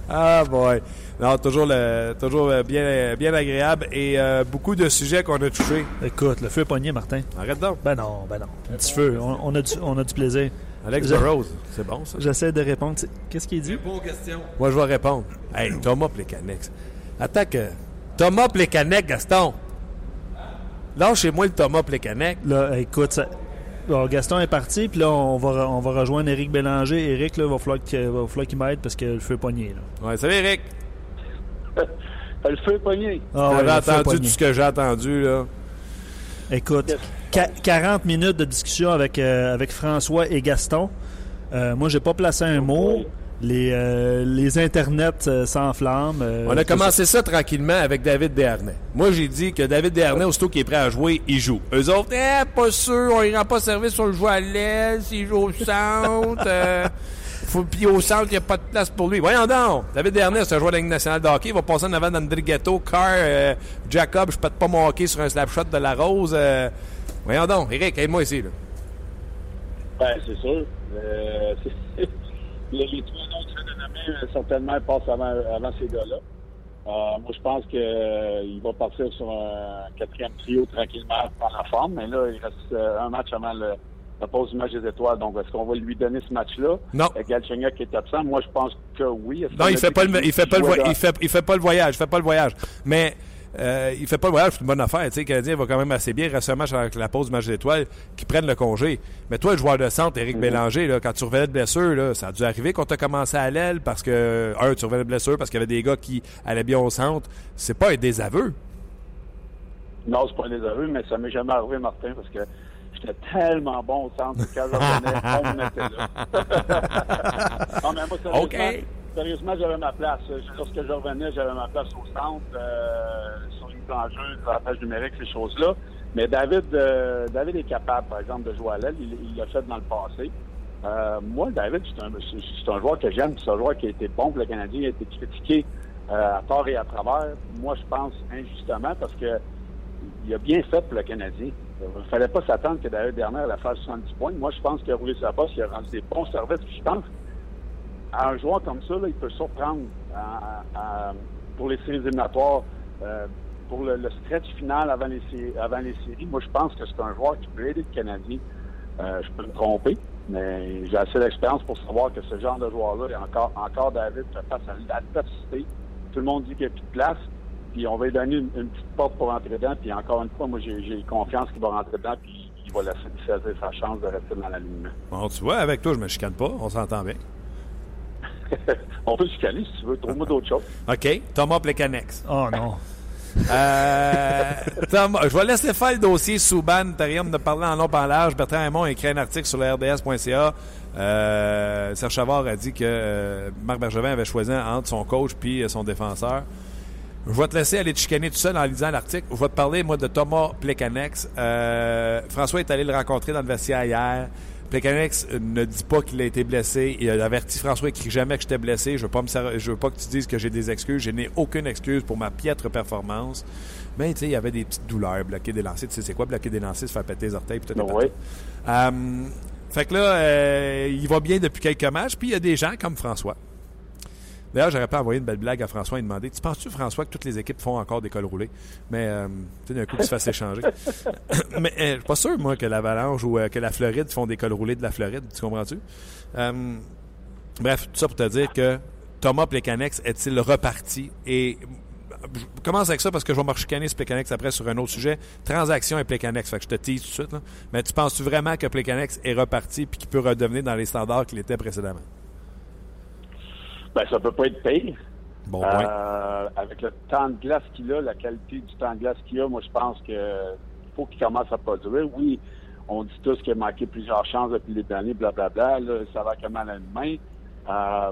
[SPEAKER 1] ah boy. Non, toujours, le, toujours bien, bien agréable et euh, beaucoup de sujets qu'on a touchés.
[SPEAKER 4] Écoute, le feu est pogné, Martin.
[SPEAKER 1] Arrête donc.
[SPEAKER 4] Ben non, ben non. Un petit feu. On, on a, du, on a du plaisir.
[SPEAKER 1] Alex
[SPEAKER 4] Je-
[SPEAKER 1] Burrows, c'est bon ça?
[SPEAKER 4] J'essaie de répondre. Qu'est-ce qu'il dit?
[SPEAKER 1] Moi, je vais répondre. Hey, Thomas Plekanec. Attends que. Thomas Plekanec, Gaston. Lâchez-moi le Thomas Plekanec.
[SPEAKER 4] Là, écoute, ça- Gaston est parti, puis là, on va, on va rejoindre Éric Bélanger. Éric, là, va falloir qu'il va falloir qu'il m'aide parce que le feu est pogné. Là.
[SPEAKER 1] Ouais, salut Eric.
[SPEAKER 3] Le feu est pogné.
[SPEAKER 4] Ah ouais,
[SPEAKER 1] entendu
[SPEAKER 4] pogné.
[SPEAKER 1] tout ce que j'ai entendu, là.
[SPEAKER 4] Écoute, qua- 40 minutes de discussion avec, euh, avec François et Gaston. Euh, moi, j'ai pas placé un mot. Les, euh, les internets euh, s'enflamment. euh,
[SPEAKER 1] On a commencé ça tranquillement avec David Desharnais. Moi, j'ai dit que David Desharnais, aussitôt qu'il est prêt à jouer, il joue. Eux autres, eh, pas sûr, on ne rend pas service, on le joue à l'aile, s'il joue au centre. euh, faut, puis au centre, il n'y a pas de place pour lui. Voyons donc! David Desharnais, c'est un joueur de la Ligue nationale de hockey. Il va passer en avant d'André Ghetto, Carr, euh, Jacob, je pète pas mon hockey sur un slap shot de la rose. euh. voyons donc, Eric, aide-moi ici. Là.
[SPEAKER 5] Ben, c'est sûr. Euh, les, les trois nommer, euh, certainement, passent avant, avant ces gars-là. Euh, moi, je pense qu'il va partir sur un quatrième trio tranquillement par la forme, mais là, il reste euh, un match avant le, la pause du match des étoiles. Donc, est-ce qu'on va lui donner ce match-là?
[SPEAKER 1] Non.
[SPEAKER 5] Euh, Galchenyuk qui est absent. Moi, je pense que oui.
[SPEAKER 1] Non, il fait pas
[SPEAKER 5] qu'il
[SPEAKER 1] le, il fait pas le,
[SPEAKER 5] dans-
[SPEAKER 1] il fait, il fait pas le voyage, il fait pas le voyage. Mais euh, il fait pas le voyage, c'est une bonne affaire. Tu sais, le Canadien va quand même assez bien. Il reste un match avec la pause du match d'étoiles qui prennent le congé. Mais toi, le joueur de centre, Éric Bélanger, là, quand tu revenais de blessure, là, ça a dû arriver qu'on t'a commencé à l'aile parce que un, tu revenais de blessure parce qu'il y avait des gars qui allaient bien au centre. C'est pas un désaveu.
[SPEAKER 5] Non, c'est pas un désaveu, mais ça m'est jamais arrivé, Martin, parce que j'étais tellement bon au centre que quand je revenais, on était là. non, mais moi, sérieusement,
[SPEAKER 1] OK.
[SPEAKER 5] Sérieusement, j'avais ma place. Lorsque je revenais, j'avais ma place au centre, euh, sur une mise en jeu, sur la page numérique, ces choses-là. Mais David, euh, David est capable, par exemple, de jouer à l'aile. Il l'a fait dans le passé. Euh, moi, David, c'est un, joueur que j'aime. C'est un joueur qui a été bon pour le Canadien. Il a été critiqué à tort et à travers. Moi, je pense injustement parce que il a bien fait pour le Canadien. Il ne fallait pas s'attendre que David Bernard allait faire 70 points. Moi, je pense que Roulé Sabas, il a rendu des bons services. Je pense un joueur comme ça, il peut surprendre pour les séries éliminatoires, euh, pour le, stretch final avant les, séries. Moi, je pense que c'est un joueur qui peut aider le Canadien. Euh, je peux me tromper, mais j'ai assez d'expérience pour savoir que ce genre de joueur-là, et encore, encore David, face à l'adversité. Tout le monde dit qu'il n'y a plus de place. Puis on va lui donner une, petite porte pour rentrer dedans. Puis encore une fois, moi, j'ai j'ai confiance qu'il va rentrer dedans. Puis il va laisser saisir sa chance de rester dans l'alignement.
[SPEAKER 1] Bon, tu vois, avec toi, je me chicane pas. On s'entend bien.
[SPEAKER 5] on peut se caler si tu veux. Trouve-moi d'autres choses.
[SPEAKER 1] OK. Thomas Plecanex.
[SPEAKER 4] Oh non.
[SPEAKER 1] Euh, Tom, je vais laisser faire le dossier Souban Therium de parler en long par large. Bertrand Raymond a écrit un article sur le RDS.ca. Euh, Serge Chavard a dit que euh, Marc Bergevin avait choisi entre son coach puis euh, son défenseur. Je vais te laisser aller te chicaner tout seul en lisant l'article. Je vais te parler, moi, de Thomas Plekanex. Euh, François est allé le rencontrer dans le vestiaire hier. Plekanex ne dit pas qu'il a été blessé. Il a averti François qu'il jamais que j'étais blessé. Je veux pas me je veux pas que tu dises que j'ai des excuses. Je n'ai aucune excuse pour ma piètre performance. Mais tu sais, il y avait des petites douleurs, bloquer des lancers. Tu sais, c'est quoi bloquer des lancers, se faire péter les orteils, puis tout
[SPEAKER 5] oui.
[SPEAKER 1] euh, fait que là, euh, il va bien depuis quelques matchs. Puis il y a des gens comme François. D'ailleurs, j'aurais pas envoyé une belle blague à François et demander Tu penses-tu, François, que toutes les équipes font encore des cols roulés? Mais euh, tu sais, d'un coup, tu te fasses échanger. Mais euh, je suis pas sûr, moi, que l'Avalanche ou euh, que la Floride font des cols roulés de la Floride. Tu comprends-tu? Euh, Bref, tout ça pour te dire que Thomas Plekanex est-il reparti? Et je commence avec ça parce que je vais me chicaner sur Plekanex après sur un autre sujet. Transaction et Plekanex. Fait que je te tease tout de suite. là. Mais tu penses-tu vraiment que Plekanex est reparti puis qu'il peut redevenir dans les standards qu'il était précédemment?
[SPEAKER 5] Ben, ça peut pas être pire.
[SPEAKER 1] Bon.
[SPEAKER 5] Euh, avec le temps de glace qu'il a, la qualité du temps de glace qu'il a, moi, je pense que faut qu'il commence à produire. Oui, on dit tous qu'il a manqué plusieurs chances depuis les derniers, blablabla. Là, ça va comme à la main. Euh,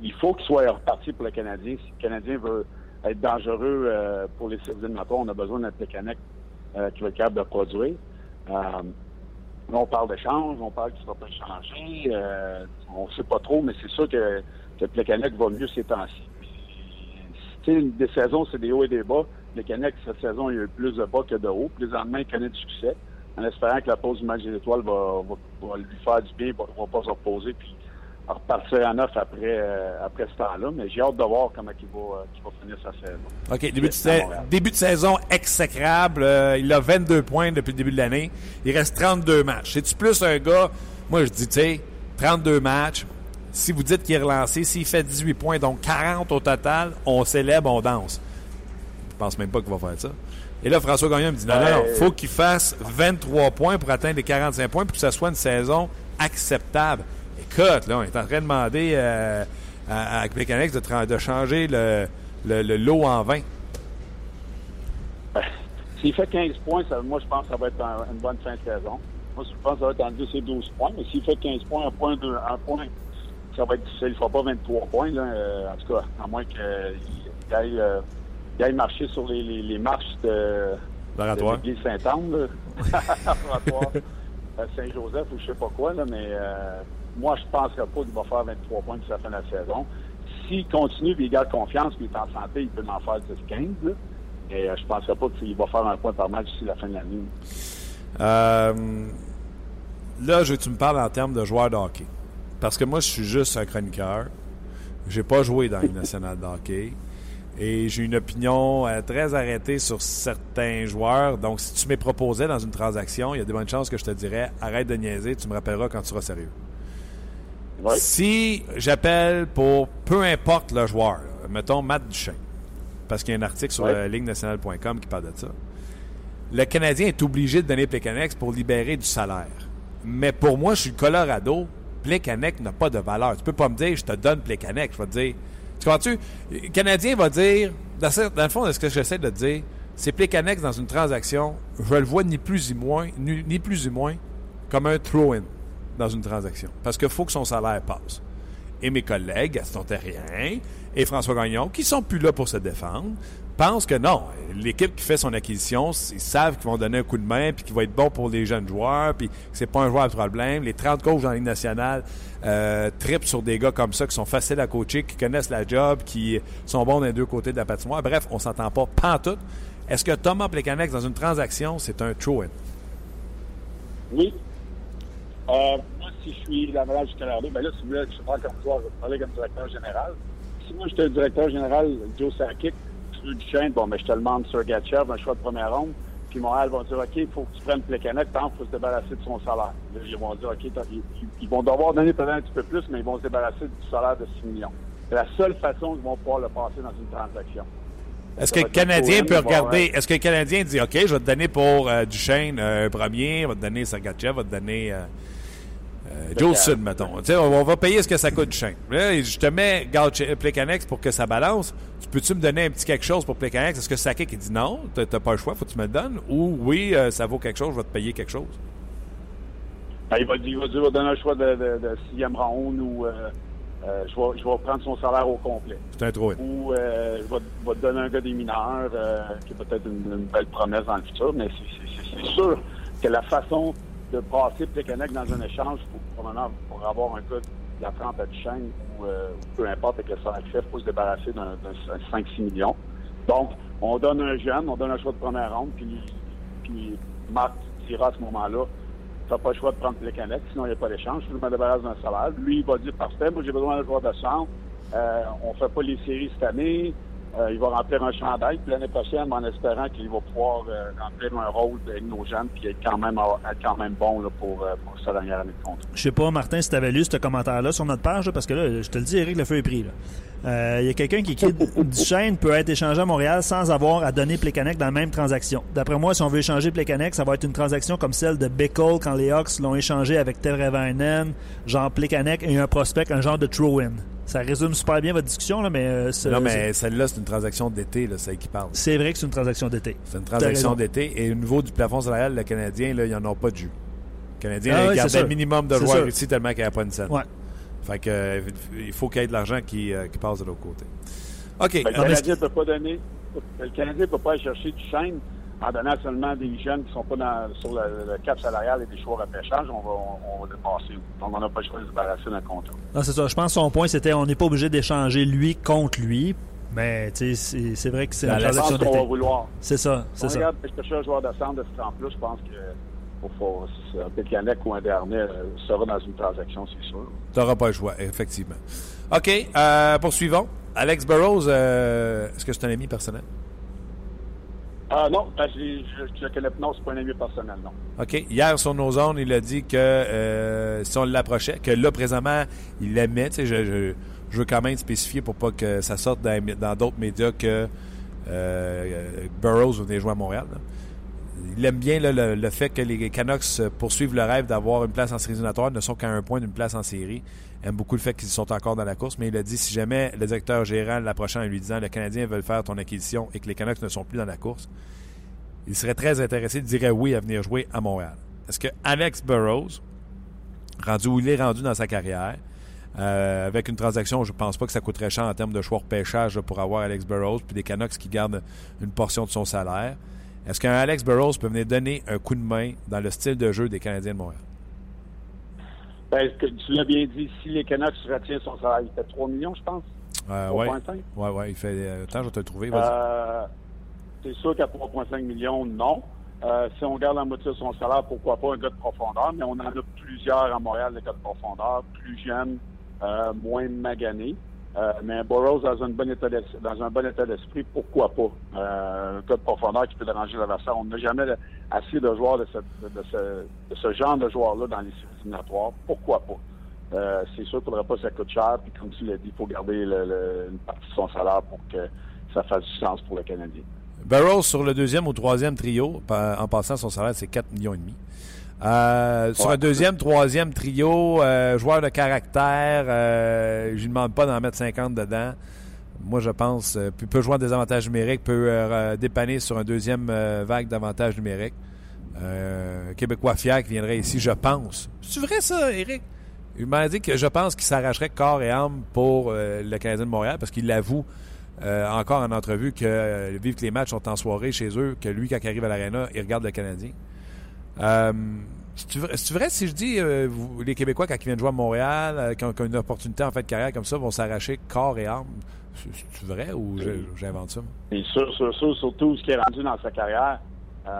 [SPEAKER 5] il faut qu'il soit reparti pour le Canadien. Si le Canadien veut être dangereux euh, pour les séries éliminatoires, on a besoin d'un mécanique euh, qui va être capable de produire. On parle d'échange, on parle qu'il ne sera pas échangé. Euh, on ne sait pas trop, mais c'est sûr que, que Plekanec va mieux ces temps-ci. Des saisons, c'est des hauts et des bas. Plekanec, cette saison, il y a eu plus de bas que de hauts. Présentement, il connaît du succès. En espérant que la pause du match des étoiles va, va, va lui faire du bien, va, va pas se reposer, puis repartir en neuf après, euh, après ce temps-là. Mais j'ai hâte de voir comment il va, euh, va finir sa saison.
[SPEAKER 1] OK, début de,
[SPEAKER 5] C'est à
[SPEAKER 1] sa-
[SPEAKER 5] Montréal.
[SPEAKER 1] début de saison exécrable. Euh, il a 22 points depuis le début de l'année. Il reste 32 matchs. C'est-tu plus un gars... Moi, je dis, tu sais, 32 matchs. Si vous dites qu'il est relancé, s'il fait 18 points, donc 40 au total, on célèbre, on danse. Je pense même pas qu'il va faire ça. Et là, François Gagnon me dit, non, non, non, faut qu'il fasse 23 points pour atteindre les 45 points, pour que ça soit une saison acceptable. Écoute, là, on est en train de demander euh, à, à Mécanex de, tra- de changer le, le, le lot en vin.
[SPEAKER 5] Ben, S'il fait 15 points, ça- moi, je pense que ça va être un- une bonne fin de saison. Moi, je pense que ça va être entre 10 et 12 points. Mais s'il fait 15 points, un point, deux, un point, ça va être difficile. Il ne fera pas 23 points, là, euh, en tout cas, à moins qu'il aille, euh, il aille marcher sur les, les, les marches de, de l'église. L'oratoire, euh, Saint-Joseph ou je sais pas quoi, là, mais euh, moi, je ne penserais pas qu'il va faire 23 points d'ici la fin de la saison. S'il continue et il garde confiance, puis il est en santé, il peut en faire 10-15, là. Et euh, je ne penserais pas qu'il va faire un point par match d'ici la fin de l'année.
[SPEAKER 1] Euh, là, tu me parles en termes de joueur de hockey. Parce que moi, je suis juste un chroniqueur. J'ai pas joué dans la nationale de hockey. Et j'ai une opinion euh, très arrêtée sur certains joueurs. Donc, si tu m'es proposé dans une transaction, il y a des bonnes chances que je te dirais arrête de niaiser, tu me rappelleras quand tu seras sérieux. Si j'appelle pour peu importe le joueur, mettons Matt Duchesne, parce qu'il y a un article sur
[SPEAKER 5] Ouais.
[SPEAKER 1] la ligue-nationale.com qui parle de ça, le Canadien est obligé de donner Plekanec pour libérer du salaire. Mais pour moi, je suis Colorado, Plekanec n'a pas de valeur. Tu peux pas me dire je te donne Plekanec. Je vais te dire. Tu comprends-tu? Le Canadien va dire, dans le fond, ce que j'essaie de te dire, c'est Plekanec dans une transaction, je le vois ni plus ni moins, ni, ni plus ni moins comme un throw-in dans une transaction. Parce qu'il faut que son salaire passe. Et mes collègues, Gaston Terrien et François Gagnon, qui sont plus là pour se défendre, pensent que non. L'équipe qui fait son acquisition, ils savent qu'ils vont donner un coup de main, puis qu'il va être bon pour les jeunes joueurs, puis que c'est pas un joueur à problème. Les 30 coachs la Ligue nationale euh, tripent sur des gars comme ça, qui sont faciles à coacher, qui connaissent la job, qui sont bons des deux côtés de la patinoire. Bref, on s'entend pas pantoute. Est-ce que Thomas Plekanec, dans une transaction, c'est un throw-in?
[SPEAKER 5] Oui. Euh, moi, si je suis l'avocat du Colorado, ben là, si vous voulez, je parle comme toi, je vais parler comme directeur général. Si moi, j'étais le directeur général, Joe Sakic, tu veux du chaîne, bon, ben, je te demande Sergachev, un choix de première ronde. Puis Montréal va dire, OK, il faut que tu prennes Plekanec, tant faut se débarrasser de son salaire. Là, ils vont dire, OK, ils, ils vont devoir donner peut-être un petit peu plus, mais ils vont se débarrasser du salaire de 6 millions. C'est la seule façon qu'ils vont pouvoir le passer dans une transaction.
[SPEAKER 1] Est-ce que le Canadien
[SPEAKER 5] un
[SPEAKER 1] peut regarder, est-ce que le Canadien dit, OK, je vais te donner pour euh, Duchesne euh, un premier, je vais te donner Sergachev, je vais te donner euh, euh, Jolson, mettons. Tu sais, on, on va payer ce que ça coûte. Là, je te mets Gauthier- Plekanec pour que ça balance. Tu peux-tu me donner un petit quelque chose pour Plekanec? Est-ce que Sakic il dit non, t'as pas le choix, faut que tu me le donnes? Ou oui, euh, ça vaut quelque chose, je vais te payer quelque chose?
[SPEAKER 5] Ben, il, va, il va dire, va donner un choix de, de, de sixième round ou, euh, euh, je, vais, je vais prendre son salaire au complet.
[SPEAKER 1] C'est un trop
[SPEAKER 5] Ou euh, je vais, te donner un gars des mineurs, euh, qui est peut-être une, une belle promesse dans le futur, mais c'est sûr que la façon de passer Plekanec dans un échange pour, pour avoir un gars de la trempe à Duchesne ou, euh, peu importe avec le salaire il faut se débarrasser d'un d'un 5-6 millions. Donc, on donne un jeune, on donne un choix de première ronde, puis, puis Marc dira à ce moment-là, tu n'as pas le choix de prendre Plekanec, sinon il n'y a pas d'échange. Je me débarrasse d'un salaire. Lui, il va dire, parfait, moi j'ai besoin d'un joueur de centre. Euh, on fait pas les séries cette année. Euh, il va remplir un chandail. Puis l'année prochaine, en espérant qu'il va pouvoir euh, remplir un rôle avec nos jeunes puis être quand même, être quand même bon là, pour, euh, pour sa dernière année de contrat.
[SPEAKER 4] Je sais pas, Martin, si tu avais lu ce commentaire-là sur notre page, là, parce que là, je te le dis, Eric, le feu est pris. Euh, Il y a quelqu'un qui écrit Duchesne peut être échangé à Montréal sans avoir à donner Plekanec dans la même transaction. D'après moi, si on veut échanger Plekanec, ça va être une transaction comme celle de Bickle quand les Hawks l'ont échangé avec Teravainen, genre Plekanec et un prospect, un genre de throw-in. Ça résume super bien votre discussion, là, mais, euh,
[SPEAKER 1] Non, mais celle-là, c'est une transaction d'été, là, c'est qui parle.
[SPEAKER 4] c'est vrai que c'est une transaction d'été.
[SPEAKER 1] C'est une transaction d'été. Et au niveau du plafond salarial, le Canadien, là, ils n'en ont pas de jus. Le Canadien,
[SPEAKER 4] Ah
[SPEAKER 1] il
[SPEAKER 4] oui,
[SPEAKER 1] un minimum de joueurs
[SPEAKER 4] sûr.
[SPEAKER 1] ici tellement qu'il n'y a pas une scène.
[SPEAKER 4] Ouais.
[SPEAKER 1] Fait que, euh, il faut qu'il y ait de l'argent qui, euh, qui passe de l'autre côté. OK.
[SPEAKER 5] Le Canadien ne peut pas donner. Le Canadien peut pas aller chercher du chaîne en donnant seulement des jeunes qui sont pas dans, sur le, le cap salarial et des choix à pêchage. On va, on, on va dépasser. Donc, on n'a pas le choix de se débarrasser d'un contrat.
[SPEAKER 4] Non, c'est ça. Je pense que son point, c'était on n'est pas obligé d'échanger lui contre lui. Mais tu sais, c'est c'est vrai que c'est
[SPEAKER 1] la
[SPEAKER 5] Je
[SPEAKER 4] transaction
[SPEAKER 5] qu'on va
[SPEAKER 4] d'été.
[SPEAKER 5] vouloir.
[SPEAKER 4] C'est ça,
[SPEAKER 5] Si
[SPEAKER 4] c'est
[SPEAKER 5] on
[SPEAKER 4] ça.
[SPEAKER 5] regarde chercher un joueur de centre de ce temps-là, je pense que pour, un Pécanec ou un dernier euh, sera dans une transaction, c'est sûr.
[SPEAKER 1] Tu n'auras pas le choix, effectivement. OK. euh, poursuivons. Alex Burrows, euh, est-ce que c'est un ami personnel?
[SPEAKER 5] Ah non, ben, je, je, je connais non, c'est pas un ami personnel, non.
[SPEAKER 1] OK. Hier, sur nos zones, il a dit que euh, si on l'approchait, que là, présentement, il l'aimait. Je, je, je veux quand même spécifier pour pas que ça sorte dans d'autres médias que euh, Burroughs venait jouer à Montréal. Il aime bien là, le, le fait que les Canucks poursuivent le rêve d'avoir une place en série ne sont qu'à un point d'une place en série. Aime beaucoup le fait qu'ils sont encore dans la course, mais il a dit si jamais le directeur gérant l'approchait en lui disant le Canadien veut faire ton acquisition et que les Canucks ne sont plus dans la course, il serait très intéressé, il dirait oui à venir jouer à Montréal. Est-ce que Alex Burrows, rendu où il est rendu dans sa carrière, euh, avec une transaction, je pense pas que ça coûterait cher en termes de choix repêchage pour avoir Alex Burrows, puis des Canucks qui gardent une portion de son salaire. Est-ce qu'un Alex Burrows peut venir donner un coup de main dans le style de jeu des Canadiens de Montréal?
[SPEAKER 5] Ben, tu l'as bien dit, si les Canucks retiennent son salaire, il fait 3 millions, je pense.
[SPEAKER 1] Euh.
[SPEAKER 5] 3,5.
[SPEAKER 1] ouais, ouais, il fait. euh, attends, je vais te le trouver.
[SPEAKER 5] Euh, c'est sûr qu'à 3,5 millions, non. Euh, si on regarde la moitié de son salaire, pourquoi pas un gars de profondeur, mais on en a plusieurs à Montréal, des gars de profondeur, plus jeunes, moins maganés. Euh, mais Burroughs, dans un bon état dans un bon état d'esprit, pourquoi pas? Euh, un gars de profondeur qui peut déranger l'adversaire. On n'a jamais assez de joueurs de, ce, de ce genre de joueurs-là dans les éliminatoires. Pourquoi pas? Euh, c'est sûr qu'il ne faudrait pas que ça coûte cher. Puis comme tu l'as dit, il faut garder le- une partie de son salaire pour que ça fasse du sens pour le Canadien.
[SPEAKER 1] Burrows sur le deuxième ou troisième trio, en passant son salaire, c'est 4 millions et demi. Euh, sur un deuxième, troisième trio, euh, joueur de caractère, euh, je lui demande pas d'en mettre 50 dedans. Moi, je pense, puis peut jouer en désavantage numérique, peut dépanner sur un deuxième vague d'avantage numérique. Euh, Québécois fier qui viendrait ici, je pense. C'est vrai ça, Eric? Il m'a dit que je pense qu'il s'arracherait corps et âme pour le Canadien de Montréal parce qu'il l'avoue encore en entrevue que vivre que les matchs sont en soirée chez eux, que lui, quand il arrive à l'aréna, il regarde le Canadien. Euh, c'est-tu vrai, si je dis euh, vous- les Québécois, quand ils viennent jouer à Montréal, euh, qui, ont, qui ont une opportunité en fait de carrière comme ça, vont s'arracher corps et âme? C'est- C'est-tu vrai ou j'ai- j'invente ça?
[SPEAKER 5] Et sûr, sûr, sûr, surtout ce qui est rendu dans sa carrière, euh,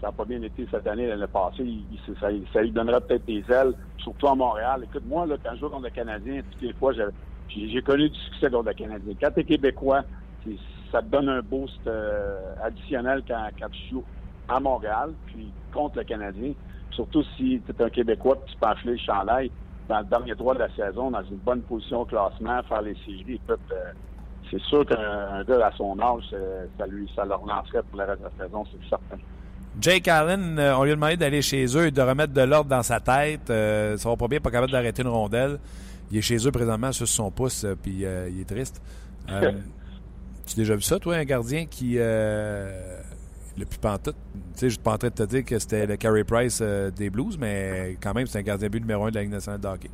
[SPEAKER 5] ça n'a pas bien été cette année, l'année passée. Il, il- ça, ça lui donnerait peut-être des ailes, surtout à Montréal. Écoute, moi, là, quand je joue contre le Canadien, toutes les fois, j'ai- connu du succès contre le Canadien. Quand tu es Québécois, c'est- ça te donne un boost euh, additionnel quand, quand tu joues à Montréal, puis contre le Canadien. Surtout si tu es un Québécois et tu peux enfiler le chandail dans le dernier droit de la saison, dans une bonne position au classement, faire les séries. Écoute, euh, c'est sûr qu'un un gars à son âge, euh, ça lui ça le relancerait pour le reste de la saison, c'est certain.
[SPEAKER 1] Jake Allen, euh, on lui a demandé d'aller chez eux et de remettre de l'ordre dans sa tête. Euh, ça va pas bien, pas capable d'arrêter une rondelle. Il est chez eux présentement sur son pouce, puis euh, il est triste. Euh, tu as déjà vu ça, toi, un gardien qui, le plus pantoute, tu sais, je suis pas en train de te dire que c'était le Carey Price euh, des Blues, mais quand même, c'est un gardien but numéro un de la Ligue nationale de hockey.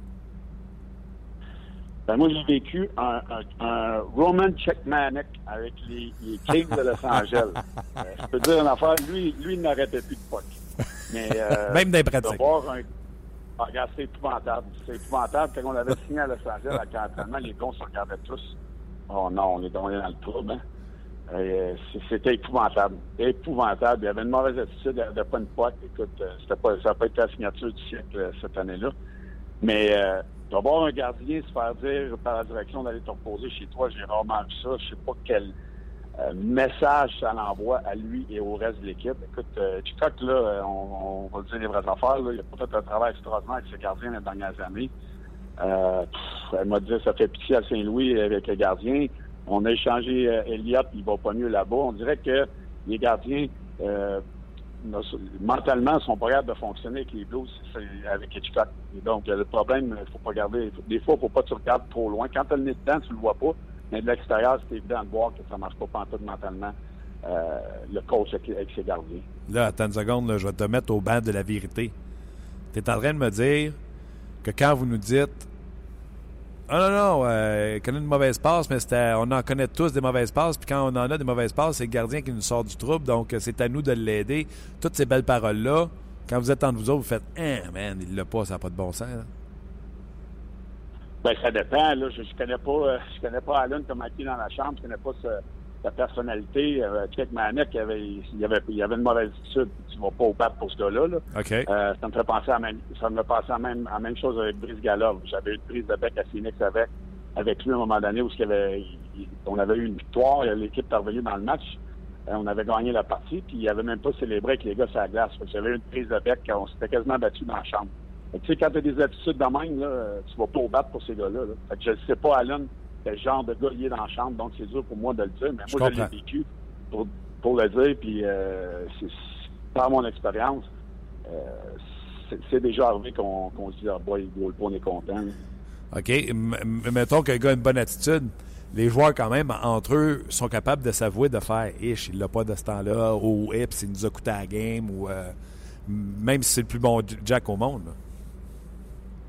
[SPEAKER 5] Ben, moi, j'ai vécu un, un, un Roman Checkmanic avec les, les Kings de Los Angeles. Euh, je peux te dire une affaire, lui, lui il n'arrêtait plus de puck. Mais, euh,
[SPEAKER 1] Même des
[SPEAKER 5] de
[SPEAKER 1] pratiques.
[SPEAKER 5] voir un... Ah, regarde, c'est épouvantable. C'est épouvantable. Quand on avait signé à Los Angeles à l'entraînement, les gars se regardaient tous. Oh non, on est, on est dans le trouble. Hein? Euh, C'était épouvantable. Épouvantable. Il avait une mauvaise attitude, il n'y avait pas une pote. Écoute, euh, c'était pas, ça n'a pas été la signature du siècle euh, cette année-là. Mais euh, de voir un gardien se faire dire par la direction d'aller te reposer chez toi, j'ai rarement vu ça. Je sais pas quel message ça l'envoie à lui et au reste de l'équipe. Écoute, Hitchcock, là, on, on va dire les vraies affaires. Là, il a peut-être un travail extraordinaire avec ses gardiens les dernières années. Pff, elle m'a dit ça fait pitié à Saint-Louis avec le gardien. On a échangé euh, Elliott, il va pas mieux là-bas. On dirait que les gardiens euh, mentalement sont pas capables de fonctionner avec les Blues avec Hitchcock. Donc euh, le problème, il faut pas regarder. Des fois, il faut pas que tu regardes trop loin. Quand tu as le nez dedans, tu le vois pas. Mais de l'extérieur, c'est évident de voir que ça marche pas pantoute mentalement. euh, le coach avec, avec ses gardiens.
[SPEAKER 1] Là, attends une seconde, là, je vais te mettre au banc de la vérité. Tu es en train de me dire que quand vous nous dites Ah non, non, euh, il connaît une mauvaise passe, mais on en connaît tous des mauvaises passes, puis quand on en a des mauvaises passes, c'est le gardien qui nous sort du trouble, donc euh, c'est à nous de l'aider. Toutes ces belles paroles-là, quand vous êtes entre vous autres, vous faites Ah, man, il l'a pas, ça n'a pas de bon sens. là.
[SPEAKER 5] Ben, ça dépend. Là. Je, je connais pas euh, je connais pas Allen comme acquis dans la chambre. Je connais pas sa, sa personnalité. Euh, Chuck Manek, il avait, il, avait, il avait une mauvaise attitude. Tu vas pas au battre pour ce gars-là. Là. Euh, ça me fait penser à la même, ça me fait penser à même, à même chose avec Brice Galov. J'avais eu une prise de bec à Phoenix avec, avec lui à un moment donné où il avait, il- on avait eu une victoire. L'équipe est revenue dans le match. Euh, on avait gagné la partie, puis il avait même pas célébré avec les gars sur la glace. J'avais eu une prise de bec, on s'était quasiment battu dans la chambre. Tu sais, quand tu as des attitudes de même, là, tu vas pas au battre pour ces gars-là. Là. Fait que je ne sais pas, Alan, quel genre de gars il est dans la chambre, donc c'est dur pour moi de le dire, mais
[SPEAKER 1] Je
[SPEAKER 5] moi, je l'ai
[SPEAKER 1] comprends.
[SPEAKER 5] vécu pour, pour le dire, puis euh, c'est par mon expérience, euh, c'est- déjà arrivé qu'on qu'on se dit, ah, boy, il on est content.
[SPEAKER 1] OK. M- mettons le gars a une bonne attitude. Les joueurs, quand même, entre eux, sont capables de s'avouer de faire Ish, il l'a pas de ce temps-là, ou Ips, il nous a coûté la game, ou euh, même si c'est le plus bon Jack au monde. là.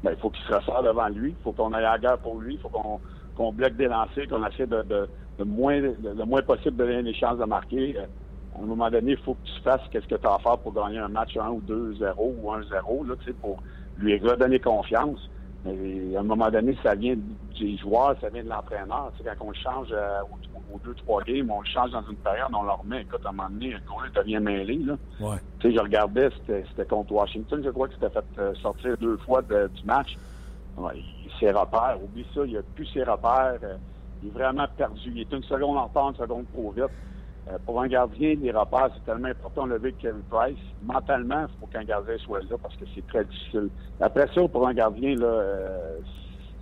[SPEAKER 5] Ben, il faut qu'il se ressort devant lui. Il faut qu'on aille à la guerre pour lui. Il faut qu'on qu'on bloque des lancers, qu'on essaie de, de, de moins, de- le moins possible de donner les chances de marquer. Euh, À un moment donné, il faut que tu fasses qu'est-ce que tu as à faire pour gagner un match 1 ou 2-0 ou 1-0, là, tu sais, pour lui redonner confiance. Mais à un moment donné, ça vient des joueurs, ça vient de l'entraîneur. Tu sais, quand on le change euh, aux, aux deux, trois games, on le change dans une période, on le remet. Écoute, à un moment donné, le goaler devient mêlé. Là.
[SPEAKER 1] Ouais.
[SPEAKER 5] Tu sais, je regardais, c'était c'était contre Washington, je crois que c'était fait euh, sortir deux fois de- du match. Ouais, ses repères, oublie ça, il a plus ses repères. euh, il est vraiment perdu. Il est une seconde en retard, une seconde trop vite. Euh, pour un gardien, les repères, c'est tellement important. L'a vu avec Kevin Price. Mentalement, il faut qu'un gardien soit là parce que c'est très difficile. Après ça, pour un gardien, là, euh,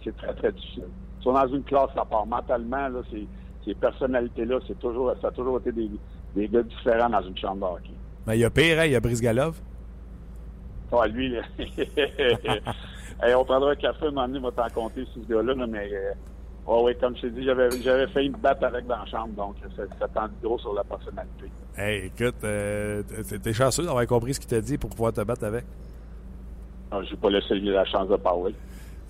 [SPEAKER 5] c'est très, très difficile. Ils sont dans une classe à part. Mentalement, là, ces personnalités-là, c'est toujours, ça a toujours été des, des gars différents dans une chambre de hockey.
[SPEAKER 1] Mais il y a pire, hein, il y a Brice Galov.
[SPEAKER 5] Ah, lui, là. Hey, on prendra un café, un moment donné, on va t'en compter sur ce gars-là, là, mais euh, ouais, ouais, comme je t'ai dit, j'avais, j'avais failli me battre avec dans la chambre, donc ça, ça gros sur la personnalité.
[SPEAKER 1] Hey, écoute, euh, t'es- chanceux d'avoir compris ce qu'il t'a dit pour pouvoir te battre avec.
[SPEAKER 5] Ah, j'ai pas laissé la chance de parler.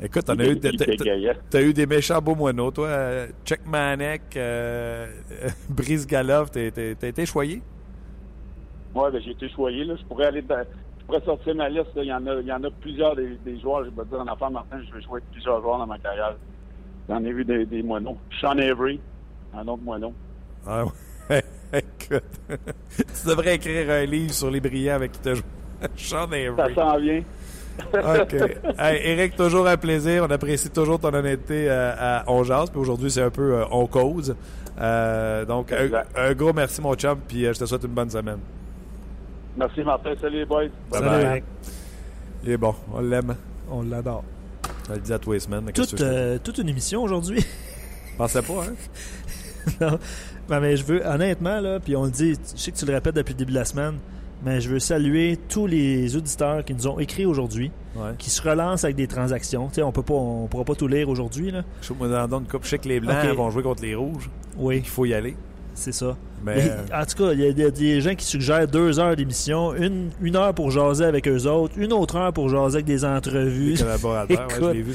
[SPEAKER 1] Écoute, t'en as eu, t'as- eu des méchants beaux moineaux, toi. euh, Chuck Manek, euh, Brice Galov, t'as été choyé?
[SPEAKER 5] Ouais, ben, j'ai été choyé, là. Je pourrais aller dans- je pourrais sortir ma liste. Il y en a, il y en a plusieurs des, des joueurs. Je vais te dire, en affaire, Martin, je vais jouer avec plusieurs joueurs dans ma carrière. J'en ai vu des, des moineaux. Sean Avery, un autre moineau.
[SPEAKER 1] Ah ouais. Écoute, tu devrais écrire un livre sur les brillants avec qui t'as joué. Sean
[SPEAKER 5] Ça
[SPEAKER 1] Avery.
[SPEAKER 5] s'en vient.
[SPEAKER 1] OK. Hey, Eric, toujours un plaisir. On apprécie toujours ton honnêteté euh, à On Jase. Puis aujourd'hui, c'est un peu euh, On Cause. Euh, donc, un gros merci, mon chum. Puis euh, je te souhaite une bonne semaine.
[SPEAKER 5] Merci, Martin. Salut, les boys. Bye
[SPEAKER 1] Salut,
[SPEAKER 5] bye.
[SPEAKER 1] Il est bon. On l'aime. On l'adore. Je le dis à tous les semaines.
[SPEAKER 4] Toute, euh, toute une émission aujourd'hui.
[SPEAKER 1] Pensais pas, hein?
[SPEAKER 4] non. Non, mais je veux, honnêtement, là, puis on le dit, je sais que tu le répètes depuis le début de la semaine, mais je veux saluer tous les auditeurs qui nous ont écrit aujourd'hui,
[SPEAKER 1] Ouais.
[SPEAKER 4] qui se relancent avec des transactions. Tu sais, on peut pas, on pourra pas tout lire aujourd'hui, là.
[SPEAKER 1] Je que moi, dans une coupe, je sais que les Blancs
[SPEAKER 4] Ok.
[SPEAKER 1] vont jouer contre les Rouges.
[SPEAKER 4] Oui.
[SPEAKER 1] Il faut y aller.
[SPEAKER 4] C'est ça.
[SPEAKER 1] Mais,
[SPEAKER 4] Mais,
[SPEAKER 1] euh,
[SPEAKER 4] en tout cas, il y, a des- gens qui suggèrent deux heures d'émission, une, une heure pour jaser avec eux autres, une autre heure pour jaser avec des entrevues.
[SPEAKER 1] collaborateurs, ouais, je vu.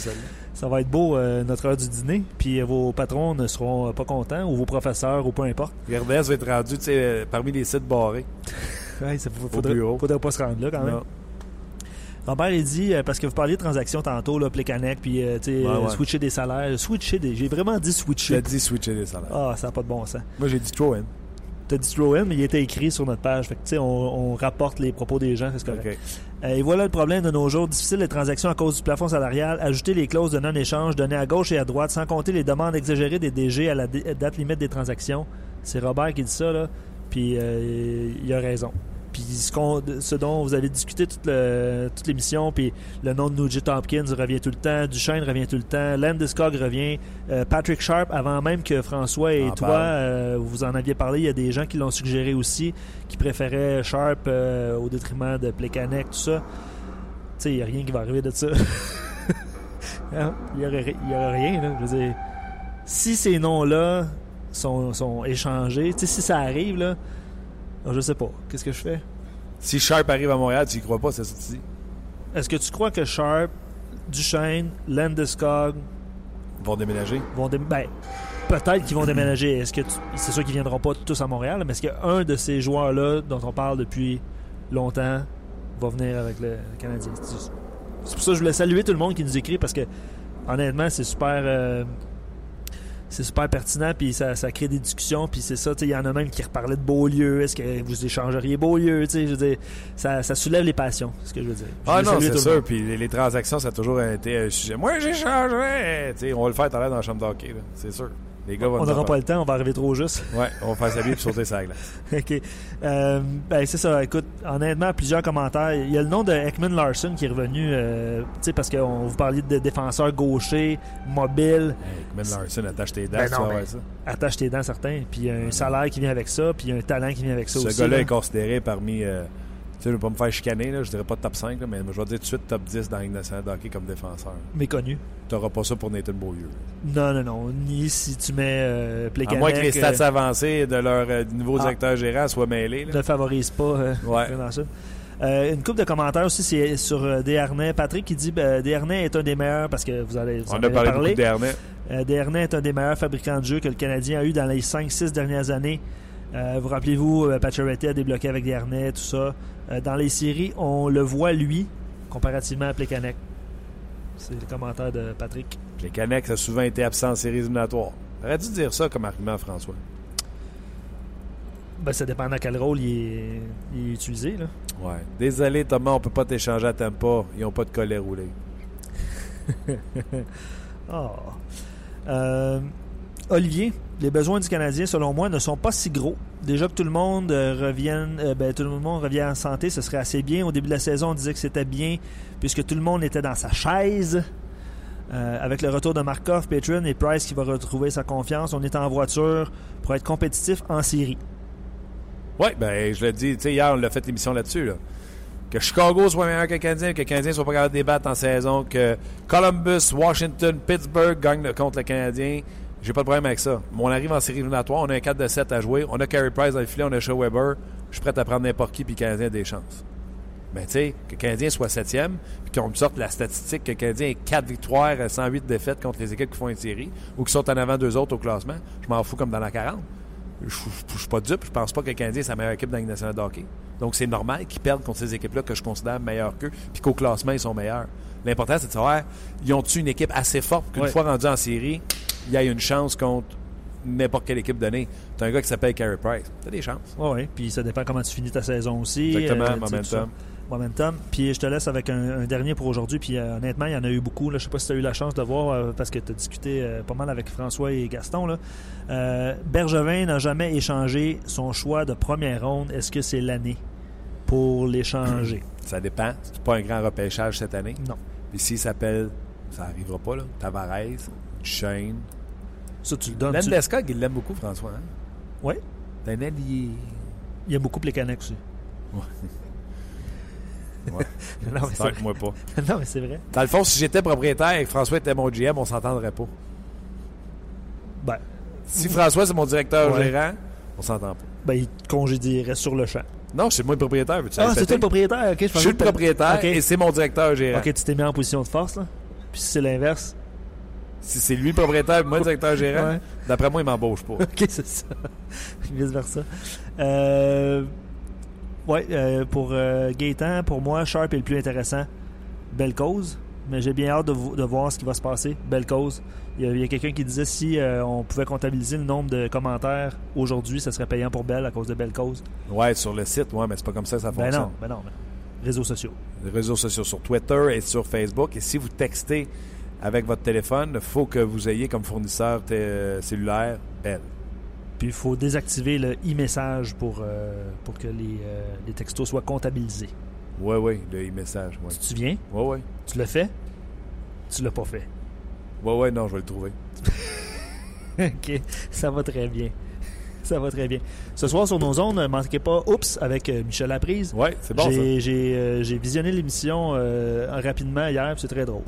[SPEAKER 4] Ça va être beau, euh, notre heure du dîner. Puis euh, vos patrons ne seront pas contents, ou vos professeurs, ou peu importe.
[SPEAKER 1] RDS va être rendu tu sais, parmi les sites barrés.
[SPEAKER 4] Ouais, ça faudrait, pas se rendre là quand même.
[SPEAKER 1] Non.
[SPEAKER 4] Robert, il dit, euh, parce que vous parliez de transactions tantôt, là, puis euh, tu sais,
[SPEAKER 1] Ouais,
[SPEAKER 4] euh,
[SPEAKER 1] ouais.
[SPEAKER 4] switcher des salaires. Switcher des. J'ai vraiment dit
[SPEAKER 1] J'ai
[SPEAKER 4] switcher.
[SPEAKER 1] dit switcher les salaires.
[SPEAKER 4] Ah, ça n'a pas de bon sens.
[SPEAKER 1] Moi, j'ai dit throw in.
[SPEAKER 4] T'as dit throw in, mais il était écrit sur notre page. Fait que, tu sais, on, on rapporte les propos des gens, c'est correct.
[SPEAKER 1] OK.
[SPEAKER 4] Euh, et voilà le problème de nos jours. Difficile les transactions à cause du plafond salarial. Ajouter les clauses de non-échange données à gauche et à droite, sans compter les demandes exagérées des DG à la date limite des transactions. C'est Robert qui dit ça, là. Puis il a raison. Puis ce, dont vous avez discuté toute, le- toute l'émission, puis le nom de Nugent Hopkins revient tout le temps, Duchesne revient tout le temps, Landeskog revient, euh, Patrick Sharp, avant même que François et
[SPEAKER 1] En
[SPEAKER 4] toi, euh, vous en aviez parlé, il y a des gens qui l'ont suggéré aussi, qui préféraient Sharp euh, au détriment de Plekanec, tout ça. Tu sais, il n'y a rien qui va arriver de ça. Hein? Il n'y aura rien, là. Je veux dire, si ces noms-là sont, sont échangés, tu sais, si ça arrive, là, je sais pas. Qu'est-ce que je fais?
[SPEAKER 1] Si Sharp arrive à Montréal, tu y crois pas, c'est ça que tu dis?
[SPEAKER 4] Est-ce que tu crois que Sharp, Duchesne, Landeskog
[SPEAKER 1] vont déménager.
[SPEAKER 4] vont dé- ben, peut-être qu'ils vont déménager. Est-ce que tu- c'est sûr qu'ils viendront pas tous à Montréal, mais est-ce qu'un de ces joueurs-là dont on parle depuis longtemps va venir avec le Canadien? C'est c'est pour ça que je voulais saluer tout le monde qui nous écrit parce que honnêtement, c'est super euh, c'est super pertinent puis ça, ça crée des discussions puis c'est ça, tu sais, il y en a même qui reparlaient de Beaulieu, est-ce que vous échangeriez Beaulieu, tu sais, je veux dire, ça, ça soulève les passions, c'est ce que je veux dire. Je
[SPEAKER 1] Ah non, c'est sûr. Puis les, les transactions, ça a toujours été un sujet. Moi, j'échangerais. Tu sais, on va le faire tout à l'heure dans la chambre d'hockey. C'est sûr. Les gars vont
[SPEAKER 4] On n'aura pas le temps, on va arriver trop juste.
[SPEAKER 1] Ouais, on va faire sa vie et sauter sa glace.
[SPEAKER 4] OK. Euh, ben, c'est ça. Écoute, honnêtement, plusieurs commentaires. Il y a le nom de Ekman Larson qui est revenu, euh, tu sais, parce qu'on vous parliez de défenseur gaucher, mobile,
[SPEAKER 1] Ben Larson, attache tes dents,
[SPEAKER 4] Ben
[SPEAKER 1] tu
[SPEAKER 4] non,
[SPEAKER 1] voir ça.
[SPEAKER 4] attache tes dents certains, puis il y a un salaire qui vient avec ça, puis il y a un talent qui vient avec ça
[SPEAKER 1] Ce
[SPEAKER 4] aussi.
[SPEAKER 1] gars-là
[SPEAKER 4] là.
[SPEAKER 1] est considéré parmi. euh, je ne vais pas me faire chicaner, là, je dirais pas top 5, là, mais je vais dire tout de suite top 10 dans de hockey comme défenseur.
[SPEAKER 4] Méconnu.
[SPEAKER 1] Tu n'auras pas ça pour Nathan Beaulieu.
[SPEAKER 4] Non, non, non. Ni si tu mets euh,
[SPEAKER 1] À
[SPEAKER 4] Plekanec,
[SPEAKER 1] moins que les stats
[SPEAKER 4] euh,
[SPEAKER 1] avancés de leur euh, nouveau
[SPEAKER 4] Ah.
[SPEAKER 1] directeur gérant soient mêlés.
[SPEAKER 4] ne favorise pas euh,
[SPEAKER 1] Ouais.
[SPEAKER 4] Ekman Larson. Euh, une couple de commentaires aussi, c'est sur euh, Desharnais. Patrick qui dit ben, Desharnais est un des meilleurs parce que vous allez vous
[SPEAKER 1] On
[SPEAKER 4] en
[SPEAKER 1] a parlé
[SPEAKER 4] parlé.
[SPEAKER 1] beaucoup de.
[SPEAKER 4] Euh, Desharnais est un des meilleurs fabricants de jeux que le Canadien a eu dans les 5-6 dernières années. Euh, vous rappelez-vous, euh, Pacioretty a débloqué avec Desharnais, tout ça. Euh, dans les séries, on le voit lui, comparativement à Plekanec. C'est le commentaire de Patrick.
[SPEAKER 1] Canucks ont souvent été absents en séries éliminatoires. Aurais dû dire ça comme argument, François.
[SPEAKER 4] Ben, ça dépend dans quel rôle il est, il est utilisé. Là.
[SPEAKER 1] Ouais. Désolé, Thomas, on peut pas t'échanger à Tampa. Ils ont pas de collet roulé.
[SPEAKER 4] Ah. Euh, Olivier, les besoins du Canadien, selon moi, ne sont pas si gros. Déjà que tout le monde euh, revienne, euh, ben, tout le monde revient en santé, ce serait assez bien. Au début de la saison, on disait que c'était bien puisque tout le monde était dans sa chaise. Euh, avec le retour de Markov, Patron et Price qui va retrouver sa confiance, on est en voiture pour être compétitif en série.
[SPEAKER 1] Oui, ben je l'ai dit, tu sais, hier, on l'a fait l'émission là-dessus. Là. Que Chicago soit meilleur que le Canadien, que le Canadien soit pas capable de débattre en saison, que Columbus, Washington, Pittsburgh gagnent contre le Canadien, j'ai pas de problème avec ça. Mais on arrive en série éliminatoire, on a un 4 de 7 à jouer, on a Carey Price dans le filet, on a Shea Weber, je suis prêt à prendre n'importe qui, puis le Canadien a des chances. Ben, tu sais, que le Canadien soit septième, puis qu'on me sorte la statistique que le Canadien ait 4 victoires, 108 défaites contre les équipes qui font une série, ou qui sont en avant deux autres au classement, je m'en fous comme dans la 40. Je suis pas dupe, je pense pas que le Canadien c'est la meilleure équipe dans la Ligue nationale de hockey. Donc c'est normal qu'ils perdent contre ces équipes-là que je considère meilleures qu'eux, puis qu'au classement, ils sont meilleurs. L'important, c'est de savoir, ils ont-tu une équipe assez forte qu'une fois rendu en série, il y a une chance contre n'importe quelle équipe donnée. T'as un gars qui s'appelle Carey Price. T'as des chances.
[SPEAKER 4] Oui. Puis ça dépend comment tu finis ta saison aussi.
[SPEAKER 1] Exactement,
[SPEAKER 4] euh,
[SPEAKER 1] momentum.
[SPEAKER 4] Momentum. Puis je te laisse avec un, un dernier pour aujourd'hui. Puis euh, honnêtement, il y en a eu beaucoup. Là. Je sais pas si tu as eu la chance de voir euh, parce que tu as discuté pas mal avec François et Gaston. Là. Bergevin n'a jamais échangé son choix de première ronde. Est-ce que c'est l'année pour l'échanger?
[SPEAKER 1] Ça dépend. C'est pas un grand repêchage cette année.
[SPEAKER 4] non.
[SPEAKER 1] Puis s'il s'appelle, ça arrivera pas, là. Tavares, Shane.
[SPEAKER 4] Ça, tu le donnes. tu-
[SPEAKER 1] Landeskog, il l'aime beaucoup, François. Hein? Un allié.
[SPEAKER 4] Il y a beaucoup Plekanec aussi.
[SPEAKER 1] Ouais.
[SPEAKER 4] non, mais c'est
[SPEAKER 1] moi pas.
[SPEAKER 4] non, mais c'est vrai.
[SPEAKER 1] Dans le fond, si j'étais propriétaire et que François était mon GM, on s'entendrait pas.
[SPEAKER 4] Ben,
[SPEAKER 1] Si François, c'est mon directeur
[SPEAKER 4] Ouais.
[SPEAKER 1] gérant, On s'entend pas.
[SPEAKER 4] Ben, il te congédierait sur le champ.
[SPEAKER 1] Non, c'est moi le propriétaire. veux-tu
[SPEAKER 4] Ah, c'est toi le propriétaire, ok.
[SPEAKER 1] Je suis le propriétaire
[SPEAKER 4] Ok.
[SPEAKER 1] et c'est mon directeur gérant.
[SPEAKER 4] Ok, tu t'es mis en position de force, là. Puis si c'est l'inverse.
[SPEAKER 1] Si c'est lui le propriétaire et moi le directeur gérant,
[SPEAKER 4] Ouais.
[SPEAKER 1] d'après moi, il m'embauche pas.
[SPEAKER 4] Ok, c'est ça. Vice versa. Euh, ouais, euh, pour euh, Gaétan, pour moi, Sharp est le plus intéressant. Belle cause, mais j'ai bien hâte de, vo- de voir ce qui va se passer. Belle cause. Il y a, quelqu'un qui disait si euh, on pouvait comptabiliser le nombre de commentaires aujourd'hui, ça serait payant pour Belle à cause de Belle cause.
[SPEAKER 1] Ouais, sur le site, ouais, mais c'est pas comme ça que ça
[SPEAKER 4] Ben
[SPEAKER 1] fonctionne.
[SPEAKER 4] non, ben non. ben- Réseaux sociaux.
[SPEAKER 1] Les réseaux sociaux sur Twitter et sur Facebook. Et si vous textez avec votre téléphone, il faut que vous ayez comme fournisseur té- cellulaire Bell.
[SPEAKER 4] Puis il faut désactiver le e-message pour, euh, pour que les, euh, les textos soient comptabilisés.
[SPEAKER 1] Oui, oui, le e-message.
[SPEAKER 4] Tu te souviens?
[SPEAKER 1] oui, oui.
[SPEAKER 4] Tu l'as fait? Tu l'as pas fait.
[SPEAKER 1] Oui, oui, non, je vais le trouver.
[SPEAKER 4] OK, ça va très bien. Ça va très bien. Ce soir sur nos ondes, ne manquez pas Oups avec euh, Michel Laprise.
[SPEAKER 1] Oui, c'est bon ça.
[SPEAKER 4] j'ai, euh, visionné l'émission euh, rapidement hier, c'est très drôle.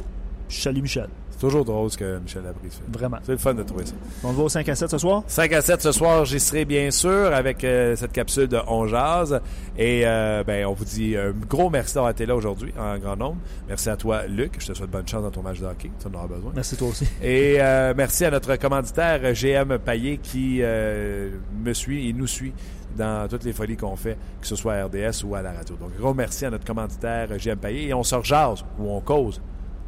[SPEAKER 4] Je salue Michel,
[SPEAKER 1] C'est toujours drôle ce que Michel Laprise fait.
[SPEAKER 4] vraiment.
[SPEAKER 1] C'est le fun de trouver ça.
[SPEAKER 4] On le voit au 5 à 7 ce soir?
[SPEAKER 1] 5 à 7 ce soir, j'y serai bien sûr avec euh, cette capsule de On Jazz. Et euh, ben, on vous dit un gros merci d'avoir été là aujourd'hui en grand nombre. Merci à toi, Luc. Je te souhaite bonne chance dans ton match de hockey. Tu en auras besoin.
[SPEAKER 4] Merci toi aussi.
[SPEAKER 1] Et euh, merci à notre commanditaire GM Payet qui me suit et nous suit dans toutes les folies qu'on fait, que ce soit à RDS ou à la radio. Donc, gros merci à notre commanditaire GM Payet et on se rejase ou on cause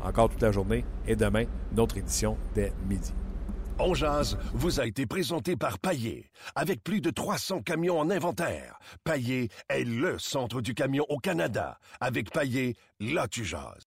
[SPEAKER 1] encore toute la journée et demain, notre édition dès midi.
[SPEAKER 6] On jase vous a été présenté par Paillé. Avec plus de 300 camions en inventaire, Paillé est le centre du camion au Canada. Avec Paillé, là tu jases.